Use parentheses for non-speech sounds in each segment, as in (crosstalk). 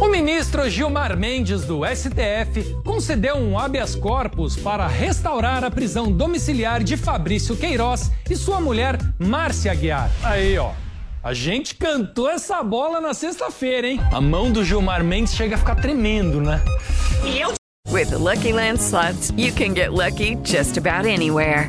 O ministro Gilmar Mendes, do STF, concedeu um habeas corpus para restaurar a prisão domiciliar de Fabrício Queiroz e sua mulher Márcia Aguiar. Aí, ó. A gente cantou essa bola na sexta-feira, hein? A mão do Gilmar Mendes chega a ficar tremendo, né? With the Lucky Land slots, you can get lucky just about anywhere.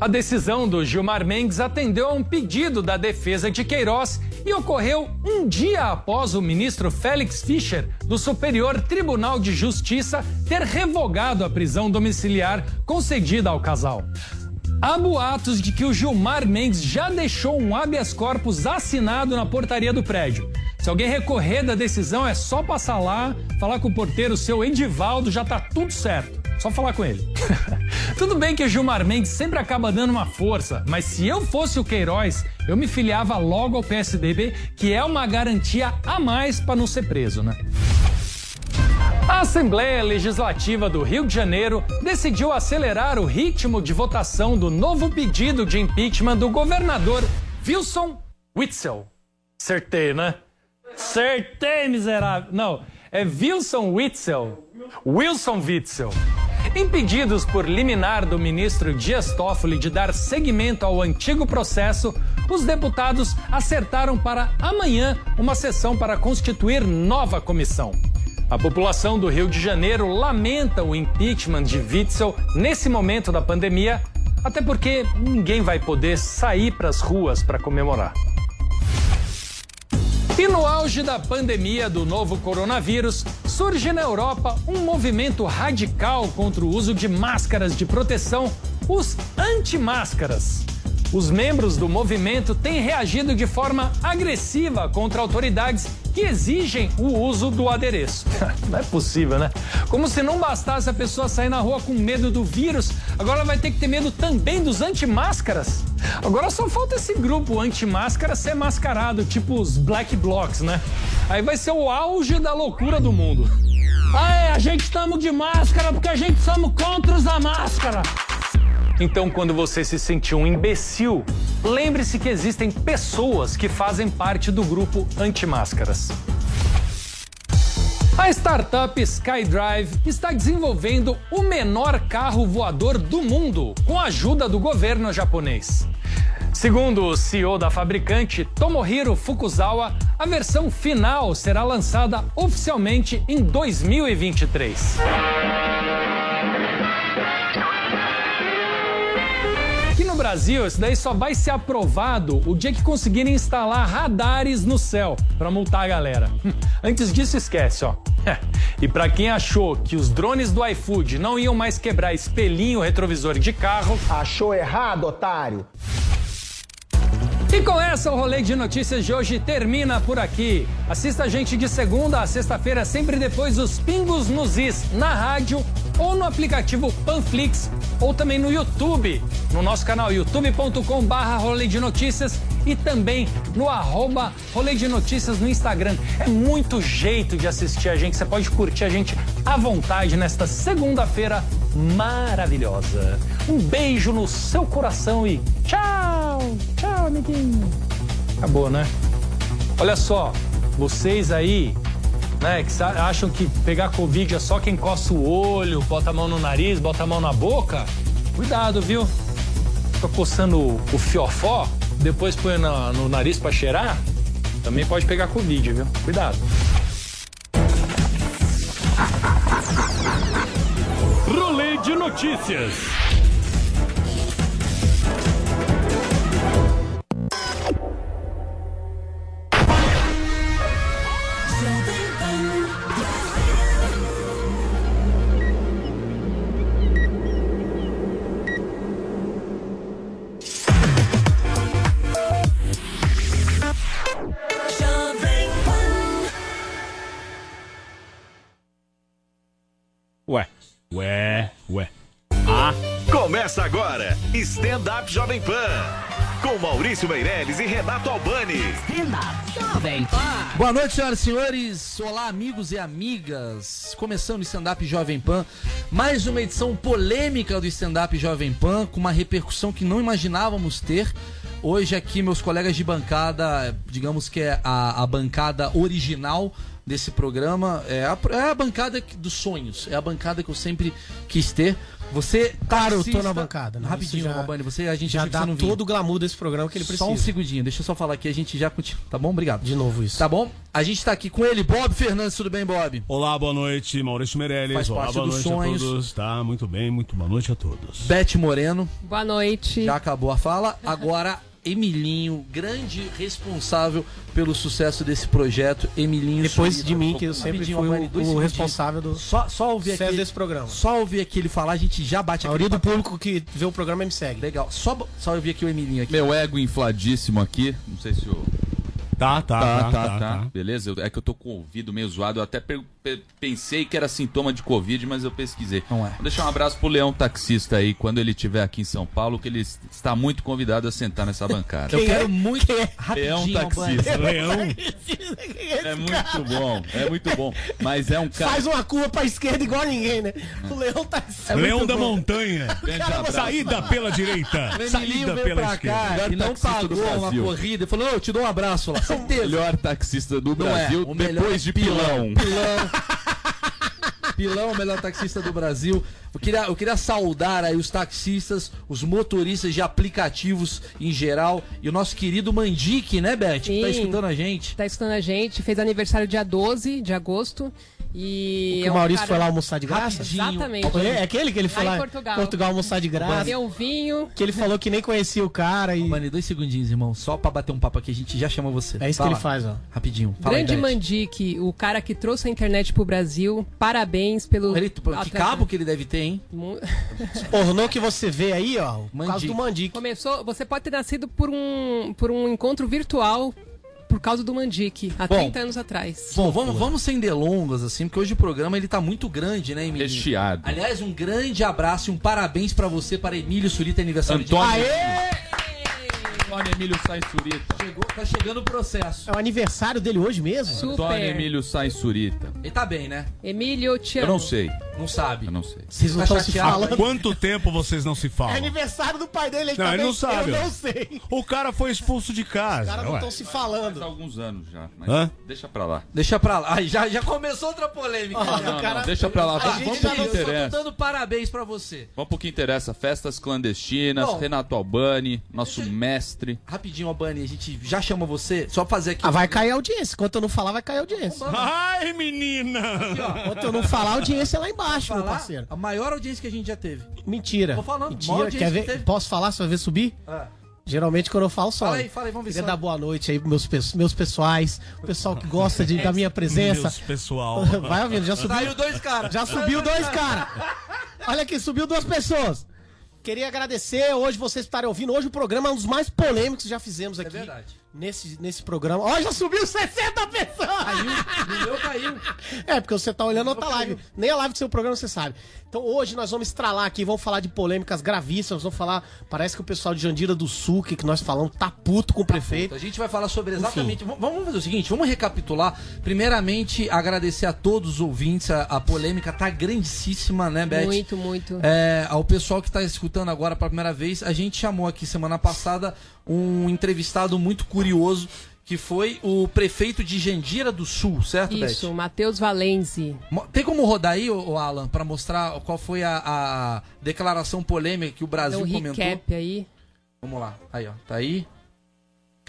A decisão do Gilmar Mendes atendeu a um pedido da defesa de Queiroz e ocorreu um dia após o ministro Félix Fischer, do Superior Tribunal de Justiça, ter revogado a prisão domiciliar concedida ao casal. Há boatos de que o Gilmar Mendes já deixou um habeas corpus assinado na portaria do prédio. Se alguém recorrer da decisão, é só passar lá, falar com o porteiro, seu Edivaldo, já tá tudo certo. Só falar com ele. (laughs) Tudo bem que Gilmar Mendes sempre acaba dando uma força, mas se eu fosse o Queiroz, eu me filiava logo ao PSDB, que é uma garantia a mais para não ser preso, né? A Assembleia Legislativa do Rio de Janeiro decidiu acelerar o ritmo de votação do novo pedido de impeachment do governador Wilson Witzel. Acertei, né? Acertei, miserável. Não, é Wilson Witzel. Wilson Witzel. Impedidos por liminar do ministro Dias Toffoli de dar seguimento ao antigo processo, os deputados acertaram para amanhã uma sessão para constituir nova comissão. A população do Rio de Janeiro lamenta o impeachment de Witzel nesse momento da pandemia, até porque ninguém vai poder sair para as ruas para comemorar. E no auge da pandemia do novo coronavírus, surge na Europa um movimento radical contra o uso de máscaras de proteção, os anti-máscaras. Os membros do movimento têm reagido de forma agressiva contra autoridades que exigem o uso do adereço. (laughs) Não é possível, né? Como se não bastasse a pessoa sair na rua com medo do vírus, agora vai ter que ter medo também dos anti-máscaras. Agora só falta esse grupo anti-máscara ser mascarado, tipo os Black Blocs, né? Aí vai ser o auge da loucura do mundo. Ah, é, a gente estamos de máscara porque a gente somos contra os da máscara. Então, quando você se sentir um imbecil, lembre-se que existem pessoas que fazem parte do grupo anti-máscaras. A startup SkyDrive está desenvolvendo o menor carro voador do mundo com a ajuda do governo japonês. Segundo o CEO da fabricante, Tomohiro Fukuzawa, a versão final será lançada oficialmente em 2023. Aqui no Brasil, isso daí só vai ser aprovado o dia que conseguirem instalar radares no céu para multar a galera. (laughs) Antes disso, esquece, ó. (laughs) E para quem achou que os drones do iFood não iam mais quebrar espelhinho retrovisor de carro, Achou errado, otário. E com essa, o rolê de notícias de hoje termina por aqui. Assista a gente de segunda a sexta-feira, sempre depois dos Pingos nos Is, na rádio ou no aplicativo Panflix, ou também no YouTube, no nosso canal youtube.com barra de notícias e também no arroba rolê de notícias no Instagram. É muito jeito de assistir a gente, você pode curtir a gente à vontade nesta segunda-feira maravilhosa. Um beijo no seu coração e tchau! Tchau, amiguinho! Acabou, né? Olha só, vocês aí, né, que acham que pegar Covid é só quem coça o olho, bota a mão no nariz, bota a mão na boca, cuidado, viu? Fica coçando o, fiofó, depois põe na- no nariz pra cheirar, Também pode pegar Covid, viu? Cuidado. Rolê de notícias. Começa agora, Stand Up Jovem Pan. Com Maurício Meirelles e Renato Albani. Boa noite, senhoras e senhores. Olá, amigos e amigas. Começando o Stand-Up Jovem Pan. Mais uma edição polêmica do Stand-Up Jovem Pan, com uma repercussão que não imaginávamos ter. Hoje aqui, meus colegas de bancada, digamos que é a, a bancada original desse programa, é a, é a bancada dos sonhos, é a bancada que eu sempre quis ter. Você, Claro, eu tô na bancada, né? Rapidinho, já- Mabani, você, a gente Já dá todo o glamour desse programa que ele precisa. Só um segundinho, deixa eu só falar aqui, a gente já continua. Tá bom? Obrigado. De novo isso. Tá bom? A gente tá aqui com ele, Bob Fernandes, tudo bem, Bob? Olá, boa noite, Maurício Meirelles. Faz Olá, parte boa noite sonhos. a todos. Tá, muito bem, muito boa noite a todos. Beth Moreno, Boa noite. já acabou a fala. Agora, Emilinho, grande responsável pelo sucesso desse projeto. Emilinho. Depois de mim, que eu sempre fui o, o responsável do Só, só ouvir sucesso aqui. desse programa. Só ouvir aqui ele falar, a gente já bate A maioria do público que vê o programa me segue. Legal. Só, só ouvir aqui o Emilinho aqui. Meu ego infladíssimo aqui. Não sei se o. Tá, tá, tá, tá. tá, Beleza? Eu- é que eu tô com o ouvido meio zoado. Eu até pe- pe- pensei que era sintoma de Covid, mas eu pesquisei. Não é. Vou deixar um abraço pro Leão Taxista aí, quando ele estiver aqui em São Paulo, que ele es- está muito convidado a sentar nessa bancada. Eu quero muito. Leão Rapidinho, Albani. Taxista. Leão. (laughs) É muito bom, é muito bom. Mas é um cara. Faz uma curva pra esquerda igual ninguém, né? O Leão tá assim. Leão da Montanha. Saída pela direita. Saída pela esquerda. e não taxista pagou uma corrida. Ele falou, "Não, eu te dou um abraço lá. Certeza. Melhor taxista do Não é. Brasil, O melhor depois de Pilão. Pilão. Pilão é o melhor taxista do Brasil. Eu queria, eu queria saudar aí os taxistas, os motoristas de aplicativos em geral e o nosso querido Mandique, né, Beth? Que tá Sim. escutando a gente. Tá escutando a gente, fez aniversário dia 12 de agosto. E Que é o Maurício cara- foi lá almoçar de graça? Rapidinho. Exatamente. É aquele que ele foi Lá lá em Portugal. Portugal almoçar de graça. Deu um vinho. Que ele falou que nem conhecia o cara e. Mano, dois segundinhos, irmão. Só pra bater um papo aqui, a gente já chama você. É isso que Fala. ele faz, ó. Rapidinho. Fala Grande. Mandique, o cara que trouxe a internet pro Brasil. Parabéns pelo. Ele, que cabo que ele deve ter, hein? Ornou que você vê aí, ó. Mandique. do Mandique. Começou. Você pode ter nascido por um, por um encontro virtual por causa do Mandique, há Bom. 30 anos atrás. Bom, vamos, vamos sem delongas, assim, porque hoje o programa ele tá muito grande, né, Emílio? Recheado. Aliás, um grande abraço e um parabéns pra você, para Emílio Surita, aniversário de Antônio. Aê! Antônio Emílio Sainz Surita. Chegou, tá chegando o processo. É o aniversário dele hoje mesmo? Super. Antônio Emílio Sainz Surita. Ele tá bem, né? Emílio, te Eu não sei, Não sabe. eu não sei. Vocês não Tá estão se falando. Quanto tempo vocês não se É falam? aniversário do pai dele, ele Não, também. ele não sabe, Eu não sei. O cara foi expulso de Os casa. caras não estão se Faz falando. alguns anos já, mas Hã? deixa pra lá. Deixa pra lá. Ai, já, já começou outra polêmica. Ó, já. o cara- Deixa pra lá, A vamos, gente já pro que não só tô interessa. dando parabéns pra você. Vamos pro que interessa. Festas clandestinas, Bom. Renato Albani, nosso Deixa- mestre. Rapidinho, Albani, a gente já chama você, só pra fazer aqui. Ah, vai cair a audiência. Enquanto eu não falar, vai cair a audiência. Ai, menina! Enquanto eu não falar, a audiência é lá embaixo, meu falar parceiro. a maior audiência que a gente já teve. Mentira. Tô falando, Mentira. Quer que ver? teve. Posso falar? Você vai ver subir? Ah. Geralmente quando eu falo só. Fala aí, fala aí, vamos ver Queria se dar boa noite aí pros meus, meus pessoais, o pessoal que gosta de, da minha (laughs) presença. Meus pessoal. (laughs) Vai ouvindo, já subiu. Saiu dois caras. Já subiu dois (laughs) caras. Olha aqui, subiu duas pessoas. Queria agradecer hoje vocês estarem ouvindo. Hoje o programa é um dos mais polêmicos que já fizemos aqui. É verdade. Nesse, nesse programa. Ó, já subiu 60 pessoas! Caiu, no meu caiu. É, porque você tá olhando outra live. Nem a live do seu programa você sabe. Então hoje nós vamos estralar aqui, vamos falar de polêmicas gravíssimas, vamos falar. Parece que o pessoal de Jandira do Sul, que, que nós falamos, tá puto com o prefeito. A gente vai falar sobre exatamente. v- Vamos fazer o seguinte, vamos recapitular. Primeiramente, agradecer a todos os ouvintes. A, a polêmica tá grandíssima, né, Beth? Muito, muito. É, ao pessoal que está escutando agora pela primeira vez, a gente chamou aqui semana passada um entrevistado muito curioso, que foi o prefeito de Jandira do Sul, certo, Isso, Beth? Matheus Valenzi. Tem como rodar aí, ô Alan, para mostrar qual foi a, a declaração polêmica que o Brasil um comentou? recap aí. Vamos lá. Aí, ó. Tá aí.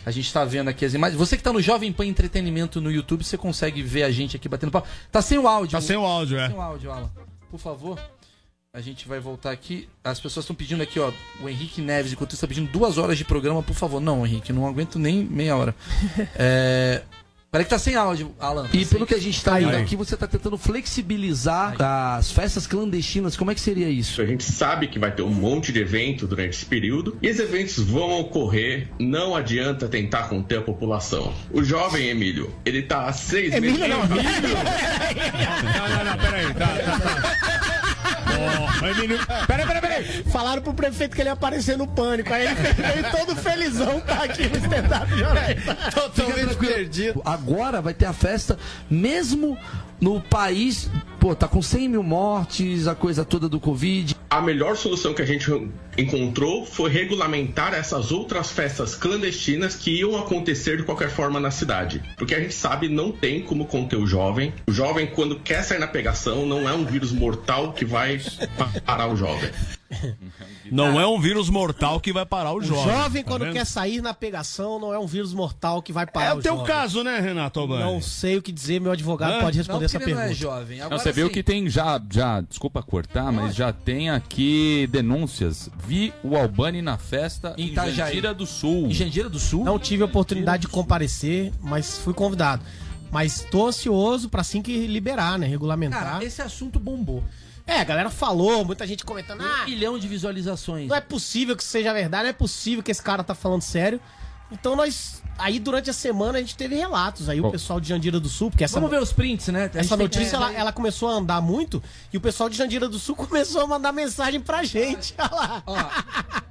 A gente tá vendo aqui as imagens. Você que tá no Jovem Pan Entretenimento no YouTube, você consegue ver a gente aqui batendo papo. Tá sem o áudio. Tá sem o áudio, Tá é. sem o áudio, Alan. Por favor. A gente vai voltar aqui. As pessoas estão pedindo aqui, ó. O Henrique Neves, enquanto isso, tá pedindo duas horas de programa, por favor. Não, Henrique, não aguento nem meia hora. (laughs) É. Peraí que tá sem áudio, Alan. E pelo que a gente tá Aí. vendo aqui, você tá tentando flexibilizar as festas clandestinas. Como é que seria isso? A gente sabe que vai ter um monte de evento durante esse período e esses eventos vão ocorrer. Não adianta tentar conter a população. O jovem Emílio, ele tá há seis Emílio meses. não. (laughs) Não, não, não, peraí. Tá, tá, tá. Ó, Emílio. Peraí, peraí, peraí. Falaram pro prefeito que ele ia aparecer no pânico. Aí ele veio todo felizão, tá aqui no stand-up. Totalmente perdido. Agora vai ter a festa, mesmo no país. Pô, tá com 100 mil mortes, a coisa toda do Covid. A melhor solução que a gente encontrou foi regulamentar essas outras festas clandestinas que iam acontecer de qualquer forma na cidade. Porque a gente sabe não tem como conter o jovem. O jovem, quando quer sair na pegação, não é um vírus mortal que vai parar o jovem. Não é um vírus mortal que vai parar o O jovem. jovem, tá quando vendo? quer sair na pegação, não é um vírus mortal que vai parar É o teu jovem. caso, né, Renato Albani? Não sei o que dizer, meu advogado Hã? pode responder Não, essa ele não é pergunta. jovem. Não, Agora você viu que tem já, já, desculpa cortar, mas já tem aqui denúncias. Vi o Albani na festa Em. Jandira do Sul. Em Jandira do Sul? Não tive a oportunidade de comparecer, mas fui convidado. Mas tô ansioso pra assim que liberar, né? Regulamentar. Cara, esse assunto bombou. É, a galera falou, muita gente comentando. Ah, Um milhão de visualizações. não é possível que seja verdade, não é possível que esse cara tá falando sério. Então nós. Aí durante a semana a gente teve relatos. Aí o Bom. pessoal de Jandira do Sul, porque essa, Vamos ver os prints, né? A essa notícia ela, ela começou a andar muito e o pessoal de Jandira do Sul (laughs) começou a mandar mensagem pra gente. Olha lá. Ó,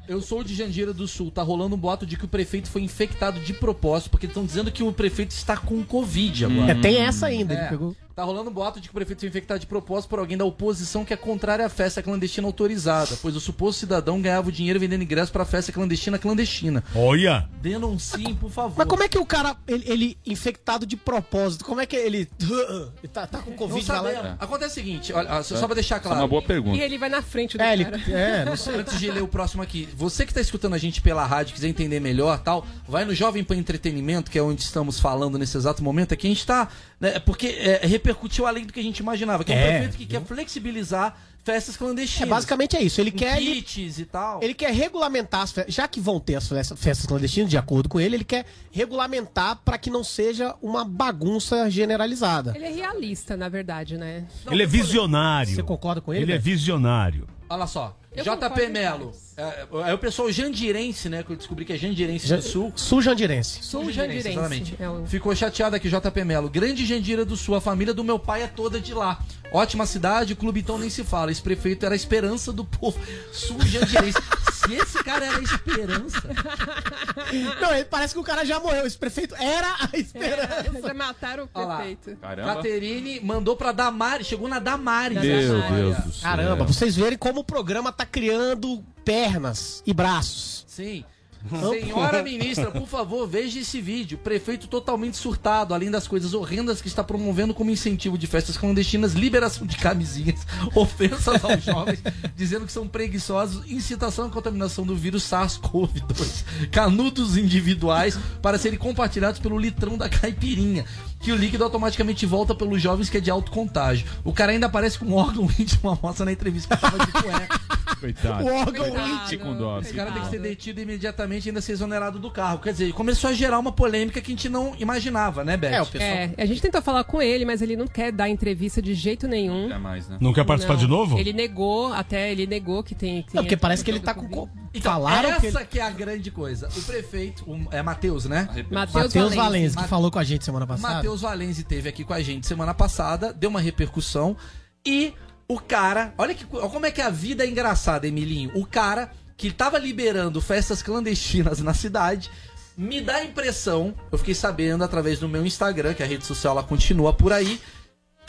eu sou de Jandira do Sul. Tá rolando um boato de que o prefeito foi infectado de propósito, porque estão dizendo que o prefeito está com Covid agora. É, tem essa ainda, É. ele pegou. Tá rolando um boato de que o prefeito foi infectado de propósito por alguém da oposição que é contrária à festa clandestina autorizada, pois o suposto cidadão ganhava o dinheiro vendendo ingresso pra festa clandestina clandestina. Olha. Denunciem, por favor. Mas como é que o cara, ele, ele infectado de propósito, como é que ele. (laughs) tá, tá com Covid lá? sabemos. Acontece o seguinte, olha, só só pra deixar é claro. uma boa E pergunta. ele vai na frente do É, ele. cara. É, (laughs) não sei. Antes de ler o próximo aqui, você que tá escutando a gente pela rádio, quiser entender melhor tal, vai no Jovem Pan Entretenimento, que é onde estamos falando nesse exato momento, aqui a gente tá. Né, porque é, repercutiu além do que a gente imaginava, que é, um É, prefeito que quer flexibilizar festas É, clandestinas. basicamente é isso. Ele quer. Ele, kits e tal. ele quer regulamentar as festas. Já que vão ter as festas, clandestinas, de acordo com ele, ele quer regulamentar pra que não seja uma bagunça generalizada. Ele é realista, na verdade, né? Ele é visionário. Você concorda com ele? Ele é velho? visionário. Olha só, Eu JP Melo. É, é o pessoal jandirense, né? Que eu descobri que é jandirense Ja- do Sul. Sul Jandirense. Sul Jandirense, exatamente. É o- Ficou chateado aqui, JP Melo. Grande Jandira do Sul, a família do meu pai é toda de lá. Ótima cidade, o clube então nem se fala. Esse prefeito era a esperança do povo. Sul Jandirense. (laughs) se esse cara era a esperança. Não, ele parece que o cara já morreu. Esse prefeito era a É, esperança. já mataram o Olha lá. prefeito. Caramba. Caterine mandou pra Damares, chegou na Damares. Meu. Deus do céu. Caramba, vocês verem como o programa tá criando pernas e braços. Sim. Senhora ministra, por favor, veja esse vídeo. Prefeito totalmente surtado, além das coisas horrendas que está promovendo como incentivo de festas clandestinas, liberação de camisinhas, (laughs) ofensas aos jovens, dizendo que são preguiçosos, incitação à contaminação do vírus SARS-CoV-2, canudos individuais para serem compartilhados pelo litrão da caipirinha, que o líquido automaticamente volta pelos jovens que é de alto contágio. O cara ainda aparece com um órgão (laughs) íntimo, uma moça na entrevista que tava de cueca. Coitado. O órgão. Fique com dó. Esse cara tem que ser detido imediatamente e ainda ser exonerado do carro. Quer dizer, começou a gerar uma polêmica que a gente não imaginava, né, Beth? É, o pessoal. É, a gente tentou falar com ele, mas ele não quer dar entrevista de jeito nenhum. É mais, né? Não quer participar Não. de novo? Ele negou, até ele negou que tem. Não, porque parece que ele tá com. Então, Falaram que essa ele... que é a grande coisa. O prefeito, o- é Matheus, né? Matheus. Valença, que falou com a gente semana passada. Matheus Valenzi teve aqui com a gente semana passada, deu uma repercussão e o cara, olha que olha como é que a vida é engraçada, Emilinho. O cara que tava liberando festas clandestinas na cidade me dá a impressão, eu fiquei sabendo através do meu Instagram, que a rede social ela continua por aí,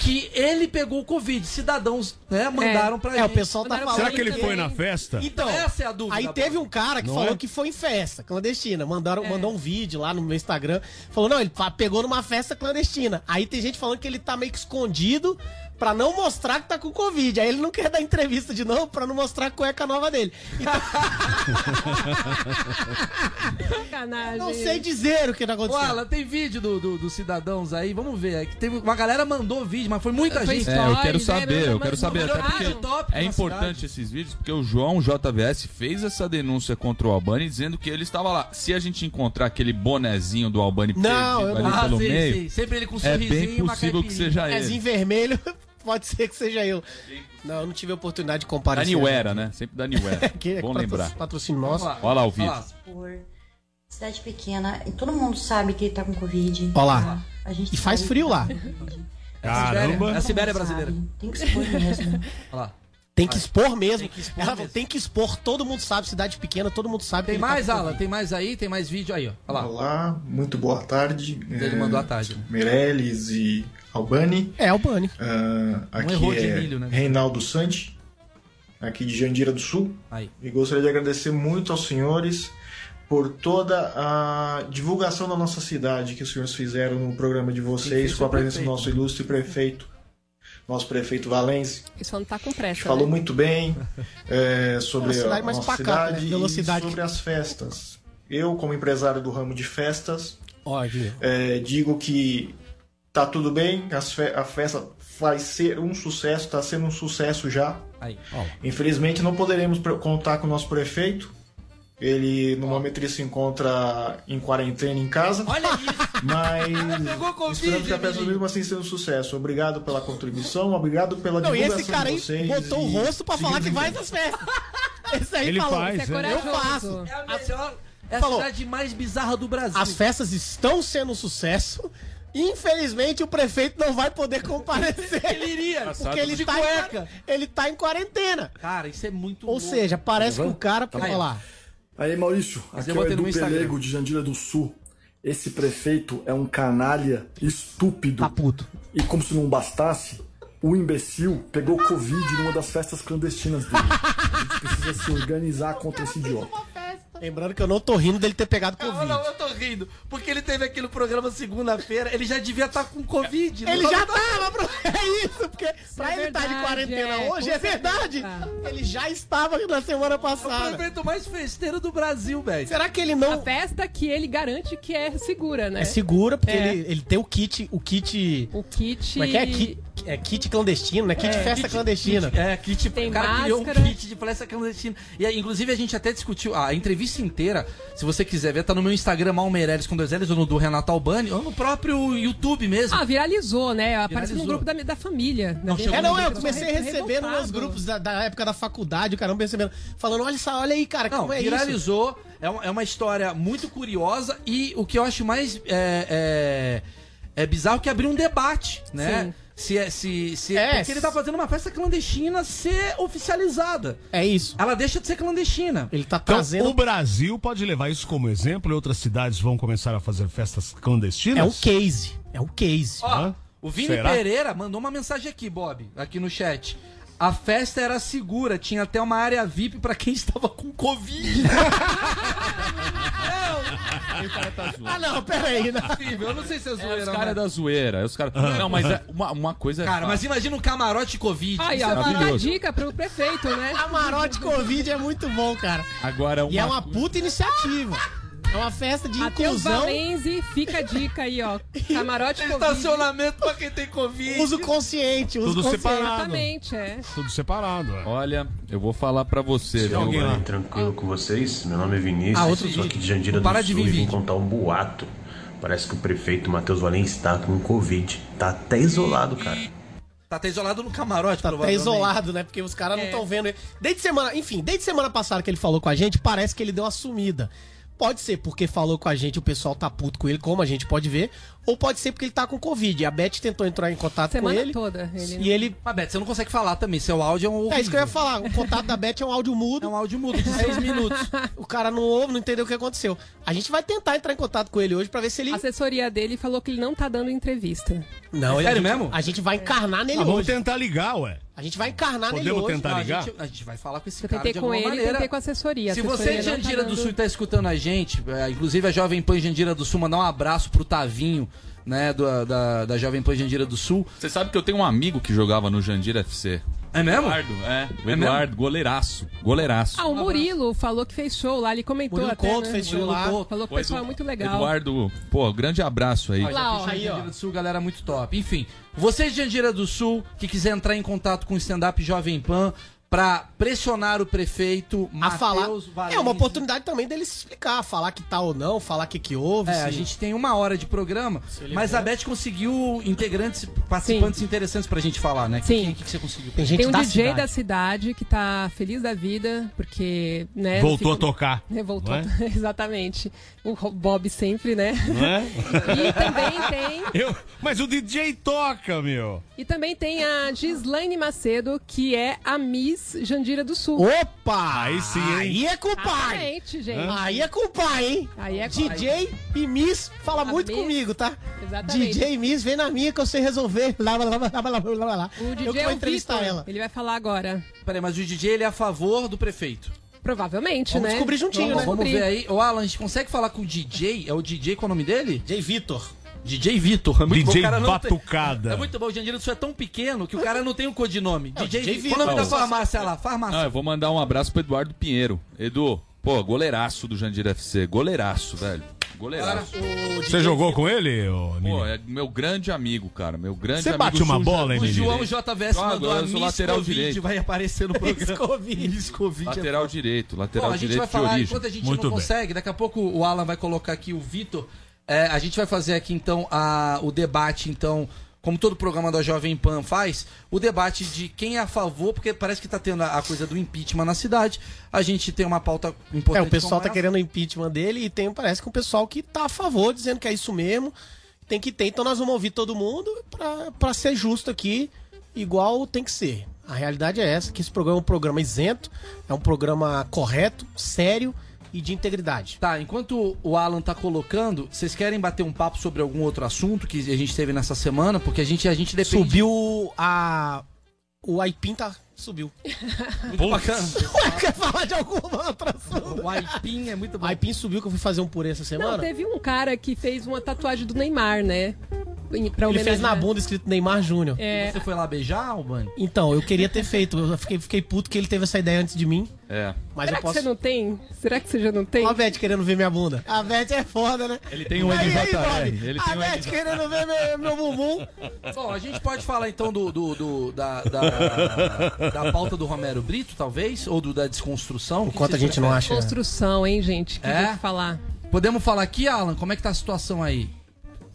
que ele pegou o Covid. Cidadãos, né, mandaram pra É, o gente. pessoal tá falando. Será que ele também. foi na festa? Então, Essa é a dúvida. Aí teve um cara que Não falou é? que foi em festa clandestina. Mandaram, mandou um vídeo lá no meu Instagram. Falou, não, ele pegou numa festa clandestina. Aí tem gente falando que ele tá meio que escondido pra não mostrar que tá com Covid. Aí ele não quer dar entrevista de novo pra não mostrar a cueca nova dele. Então, Sacanagem. não sei dizer o que tá acontecendo. Tem vídeo do, do- dos cidadãos aí, vamos ver. É que teve, uma galera mandou vídeo, mas foi muita Foi gente. É, eu quero né, saber, meu? eu quero saber, até porque é importante esses vídeos, porque o João JVS fez essa denúncia contra o Albani, dizendo que ele estava lá. Se a gente encontrar aquele bonezinho do Albani Não, perdido eu ali não- pelo Ah, sim, meio, sim. Sempre ele com um é sorrisinho bem possível que seja ele. Pezinho vermelho, pode ser que seja eu. Não, eu não tive a oportunidade de comparar. Da Niuera, né? Sempre da Niuera. (laughs) Que é Bom patro- lembrar. Patrocínio nosso. Olha lá o vídeo. Olha lá. por cidade pequena e todo mundo sabe que ele tá com Covid. Ó lá. A E faz frio que lá. tá Covid. Caramba. É a Sibéria Todo mundo brasileira. Tem que expor mesmo. Olha lá. Tem que expor mesmo. Tem que expor Ela mesmo. tem que expor, todo mundo sabe, cidade pequena, todo mundo sabe. Tem ele mais, tá Alan? Tem mais aí? Tem mais vídeo aí, ó. Olha lá. Olá, muito boa tarde. Ele É, mandou a tarde. Meirelles e Albani. É, Bunny. Ah, aqui errou de é milho, né? Reinaldo Santi, aqui de Jandira do Sul. Aí. E gostaria de agradecer muito aos senhores por toda a divulgação da nossa cidade que os senhores fizeram no programa de vocês, com a o presença do prefeito. nosso ilustre prefeito, nosso prefeito Valenze. Ele só não tá com pressa. Falou né? muito bem é, sobre É cidade a nossa pacata, né? cidade Velocidade. e sobre as festas. Eu, como empresário do ramo de festas, é, digo que tá tudo bem, as fe- a festa vai ser um sucesso, tá sendo um sucesso já. Aí. Infelizmente não poderemos contar com o nosso prefeito. Ele no momento ele se encontra em quarentena em casa, Olha isso. (laughs) mas (laughs) Pegou Covid, esperamos que a menino. mesmo assim seja um sucesso. Obrigado pela contribuição, obrigado pela Não, e divulgação esse cara de aí vocês. botou o rosto pra falar que vai nas festas. (laughs) Esse aí Ele falou. faz, Você é né? Eu faço. É a melhor. É a Falou. cidade mais bizarra do Brasil. As festas estão sendo um sucesso. Infelizmente o prefeito não vai poder comparecer. Ele iria. Porque ele tá, cueca. em, ele tá em quarentena. Cara, isso é muito Ou louco. seja, parece que o cara Tá quer aí. Maurício, Mas aqui é o Edu. Pelego de Jandira do Sul. Esse prefeito é um canalha estúpido. Tá puto. E como se não bastasse, o imbecil pegou Covid numa das festas clandestinas dele. A gente precisa se organizar contra esse idiota. Lembrando que eu não tô rindo dele ter pegado Não, Covid. não, eu tô rindo. Porque ele teve aquele programa segunda-feira, ele já devia estar com Covid. Ele não já tá- tava, bro. (laughs) É isso, porque pra é ele estar de verdade, quarentena é, hoje, é verdade. certeza. Ele já estava na semana É o passada. prefeito mais festeiro do Brasil, velho. Será que ele A não. festa que ele garante que é segura, né? É segura, porque É. ele, ele tem o kit. O kit. O kit. Como é que é? Kit, é kit clandestino, né? Kit É, festa kit- clandestina. kit- é, kit, Tem o cara criou um máscara. kit de festa clandestina. E aí, inclusive, a gente até discutiu a entrevista inteira. Se você quiser ver, tá no meu Instagram, Malmeireles com dois L's, ou no do Renato Albani, ou no próprio YouTube mesmo. Ah, viralizou, né? Apareceu no Viralizou. grupo da, da família. Não, né? É, não, eu comecei a re- receber nos grupos da, da época da faculdade, o caramba recebendo, falando, olha só, olha aí, cara, Não, como é isso? viralizou. É, é uma história muito curiosa e o que eu acho mais é, é, é bizarro que abriu um debate, né? Sim. Se é, se, se É, porque ele tá fazendo uma festa clandestina ser oficializada. É isso. Ela deixa de ser clandestina. Ele tá Então, trazendo. o Brasil pode levar isso como exemplo e outras cidades vão começar a fazer festas clandestinas? É um case. É um case. Ó, o Vini Será? Pereira mandou uma mensagem aqui, Bob, aqui no chat. A festa era segura, tinha até uma área VIP pra quem estava com Covid. (laughs) (laughs) O cara tá zoando. Ah, não, peraí. Não. Incrível, eu não sei se é É, zoeira, os mas- caras da zoeira. é Os cara... Não, mas é uma, uma coisa é Cara, mas imagina um camarote Covid. Aí, é ó, a maravilhoso. dica pro prefeito, né? Camarote Covid é muito bom, cara. Agora, E é uma uma puta iniciativa. É uma festa de Matheus inclusão. Valenze, fica a dica aí, ó. Camarote (laughs) Covid. Estacionamento pra quem tem Covid. Uso consciente, uso Tudo consciente. separado. Exatamente, é. Tudo separado. é. Olha, eu vou falar pra você, viu? alguém lá. Tranquilo com vocês? Meu nome é Vinícius, Ah, outro sou aqui de Jandira do para Sul de vir e vim contar um boato. Parece que o prefeito Matheus Valens está com Covid. Tá até isolado, cara. Tá até isolado no camarote, Tá isolado, né? Porque os caras não É. estão vendo ele. Desde semana, enfim, desde semana passada que ele falou com a gente, parece que ele deu uma sumida. Pode ser porque falou com a gente, o pessoal tá puto com ele, como a gente pode ver, ou pode ser porque ele tá com Covid. A Beth tentou entrar em contato Semana com ele. toda. Ele E ele. Mas, Beto, você não consegue falar também. Seu áudio é um. É isso que eu ia horrível. falar. O contato da Beth é um áudio mudo. É um áudio mudo de seis minutos. O cara não ouve, não entendeu o que aconteceu. A gente vai tentar entrar em contato com ele hoje pra ver se ele. A assessoria dele falou que ele não tá dando entrevista. Não, Sério a gente, mesmo? A gente vai encarnar nele Ah, vamos hoje. tentar ligar, ué. A gente vai encarnar nele Podemos hoje. tentar Não, a, ligar? gente, a gente vai falar com esse Eu cara de com alguma ele e maneira. tentei com a assessoria. Se você assessoria não tá Jandira do dando- Sul e tá escutando a gente, é, inclusive a Jovem Pan Jandira do Sul, mandar um abraço pro Tavinho, né, do- da, da Jovem Pan Jandira do Sul. Você sabe que eu tenho um amigo que jogava no Jandira FC. É mesmo? Eduardo, é. O É Eduardo, goleiraço. Goleiraço. Ah, o Murilo falou que fez show lá, ele comentou Murilo até, Couto né? fez show Murilo lá. Falou que o pessoal é muito legal. Eduardo, pô, grande abraço aí. Ó, já Lá, ó. Aí, ó. Jandira do Sul, galera muito top. Enfim, você de Jandira do Sul, que quiser entrar em contato com o stand-up Jovem Pan pra pressionar o prefeito A falar. Matheus É uma oportunidade também dele se explicar, falar que tá ou não, falar o que, que houve. É, se- a gente tem uma hora de programa, mas for. a Beth conseguiu integrantes, participantes interessantes pra gente falar, né? Sim. O que, que você conseguiu? Tem gente Tem um da DJ cidade. da cidade que tá feliz da vida, porque, né... Voltou no fim- a tocar. É, voltou, não (laughs) exatamente. O Bob sempre, né? Não é? (laughs) E também tem... (laughs) Eu, mas o DJ toca, meu. E também tem a Gislaine Macedo, que é a Miss Jandira do Sul. Opa! Aí sim, hein? Aí é com o pai! Exatamente, gente. Aí é com o pai, hein? Aí é com- DJ e Miss fala A muito Miss, comigo, tá? Exatamente. DJ e Miss, vem na minha que eu sei resolver. Lá, lá, lá, lá, lá, lá, lá. O DJ eu que é vou o entrevistar Vitor, ela. Ele vai falar agora. Peraí, mas o DJ ele é a favor do prefeito. Provavelmente, Vamos né? descobrir juntinho, Vamos né? Vamos descobrir. ver aí. Ô, Alan, a gente consegue falar com o DJ? É o DJ, qual é o nome dele? DJ Vitor. DJ Vitor. É muito DJ bom, o cara não tem- Batucada. É muito bom, o Jandira do Sul é tão pequeno que o cara não tem um codinome. DJ, DJ Vitor. Qual o nome da farmácia lá? Farmácia. Ah, eu vou mandar um abraço pro Eduardo Pinheiro. Edu, pô, goleiraço do Jandira FC. Goleiraço, velho. Goleiraço. Você jogou com ele, ô? Pô, é meu grande amigo, cara. Meu grande Você amigo. bate uma bola, hein, O? João JVS mandou a lateral Covid, direito. vai aparecer no programa. Covid. Miss Covid. é Lateral direito, lateral Bom, a gente direito vai falar, origem. enquanto a gente Muito não bem. consegue, daqui a pouco o Alan vai colocar aqui o Vitor. É, a gente vai fazer aqui então a, o debate, então, como todo programa da Jovem Pan faz, o debate de quem é a favor, porque parece que tá tendo a, a coisa do impeachment na cidade. A gente tem uma pauta É, importante. o pessoal tá essa. querendo o impeachment dele e tem, parece que um pessoal que tá a favor, dizendo que é isso mesmo. Tem que ter, então nós vamos ouvir todo mundo pra ser justo aqui, igual tem que ser. A realidade é essa, que esse programa é um programa isento, é um programa correto, sério e de integridade. Tá, enquanto o Alan tá colocando, vocês querem bater um papo sobre algum outro assunto que a gente teve nessa semana? Porque a gente, a gente depende. Subiu a... O Aipim tá... Subiu. (laughs) Muito bacana. Quer falar de algum outro assunto? O Aipim é muito bom. Aipim subiu que eu fui fazer um purê essa Não, semana. teve um cara que fez uma tatuagem do Neymar, né? Ele fez na bunda escrito Neymar Júnior. É, Você foi lá beijar, Albani? Então, eu queria ter feito. Eu fiquei, fiquei puto que ele teve essa ideia antes de mim. É. Mas será eu posso. que você não tem? Será que você já não tem? Ó a Beth querendo ver minha bunda. A Beth é foda, né? Ele tem um NJR. Ele a um Beth querendo ver meu, meu bumbum. (laughs) Bom, a gente pode falar então do, do, do- da, da, da pauta do Romero Brito, talvez? Ou do da desconstrução? O Enquanto a gente não acha. Construção, hein, gente? Que É? falar. Podemos falar aqui, Alan? Como é que tá a situação aí?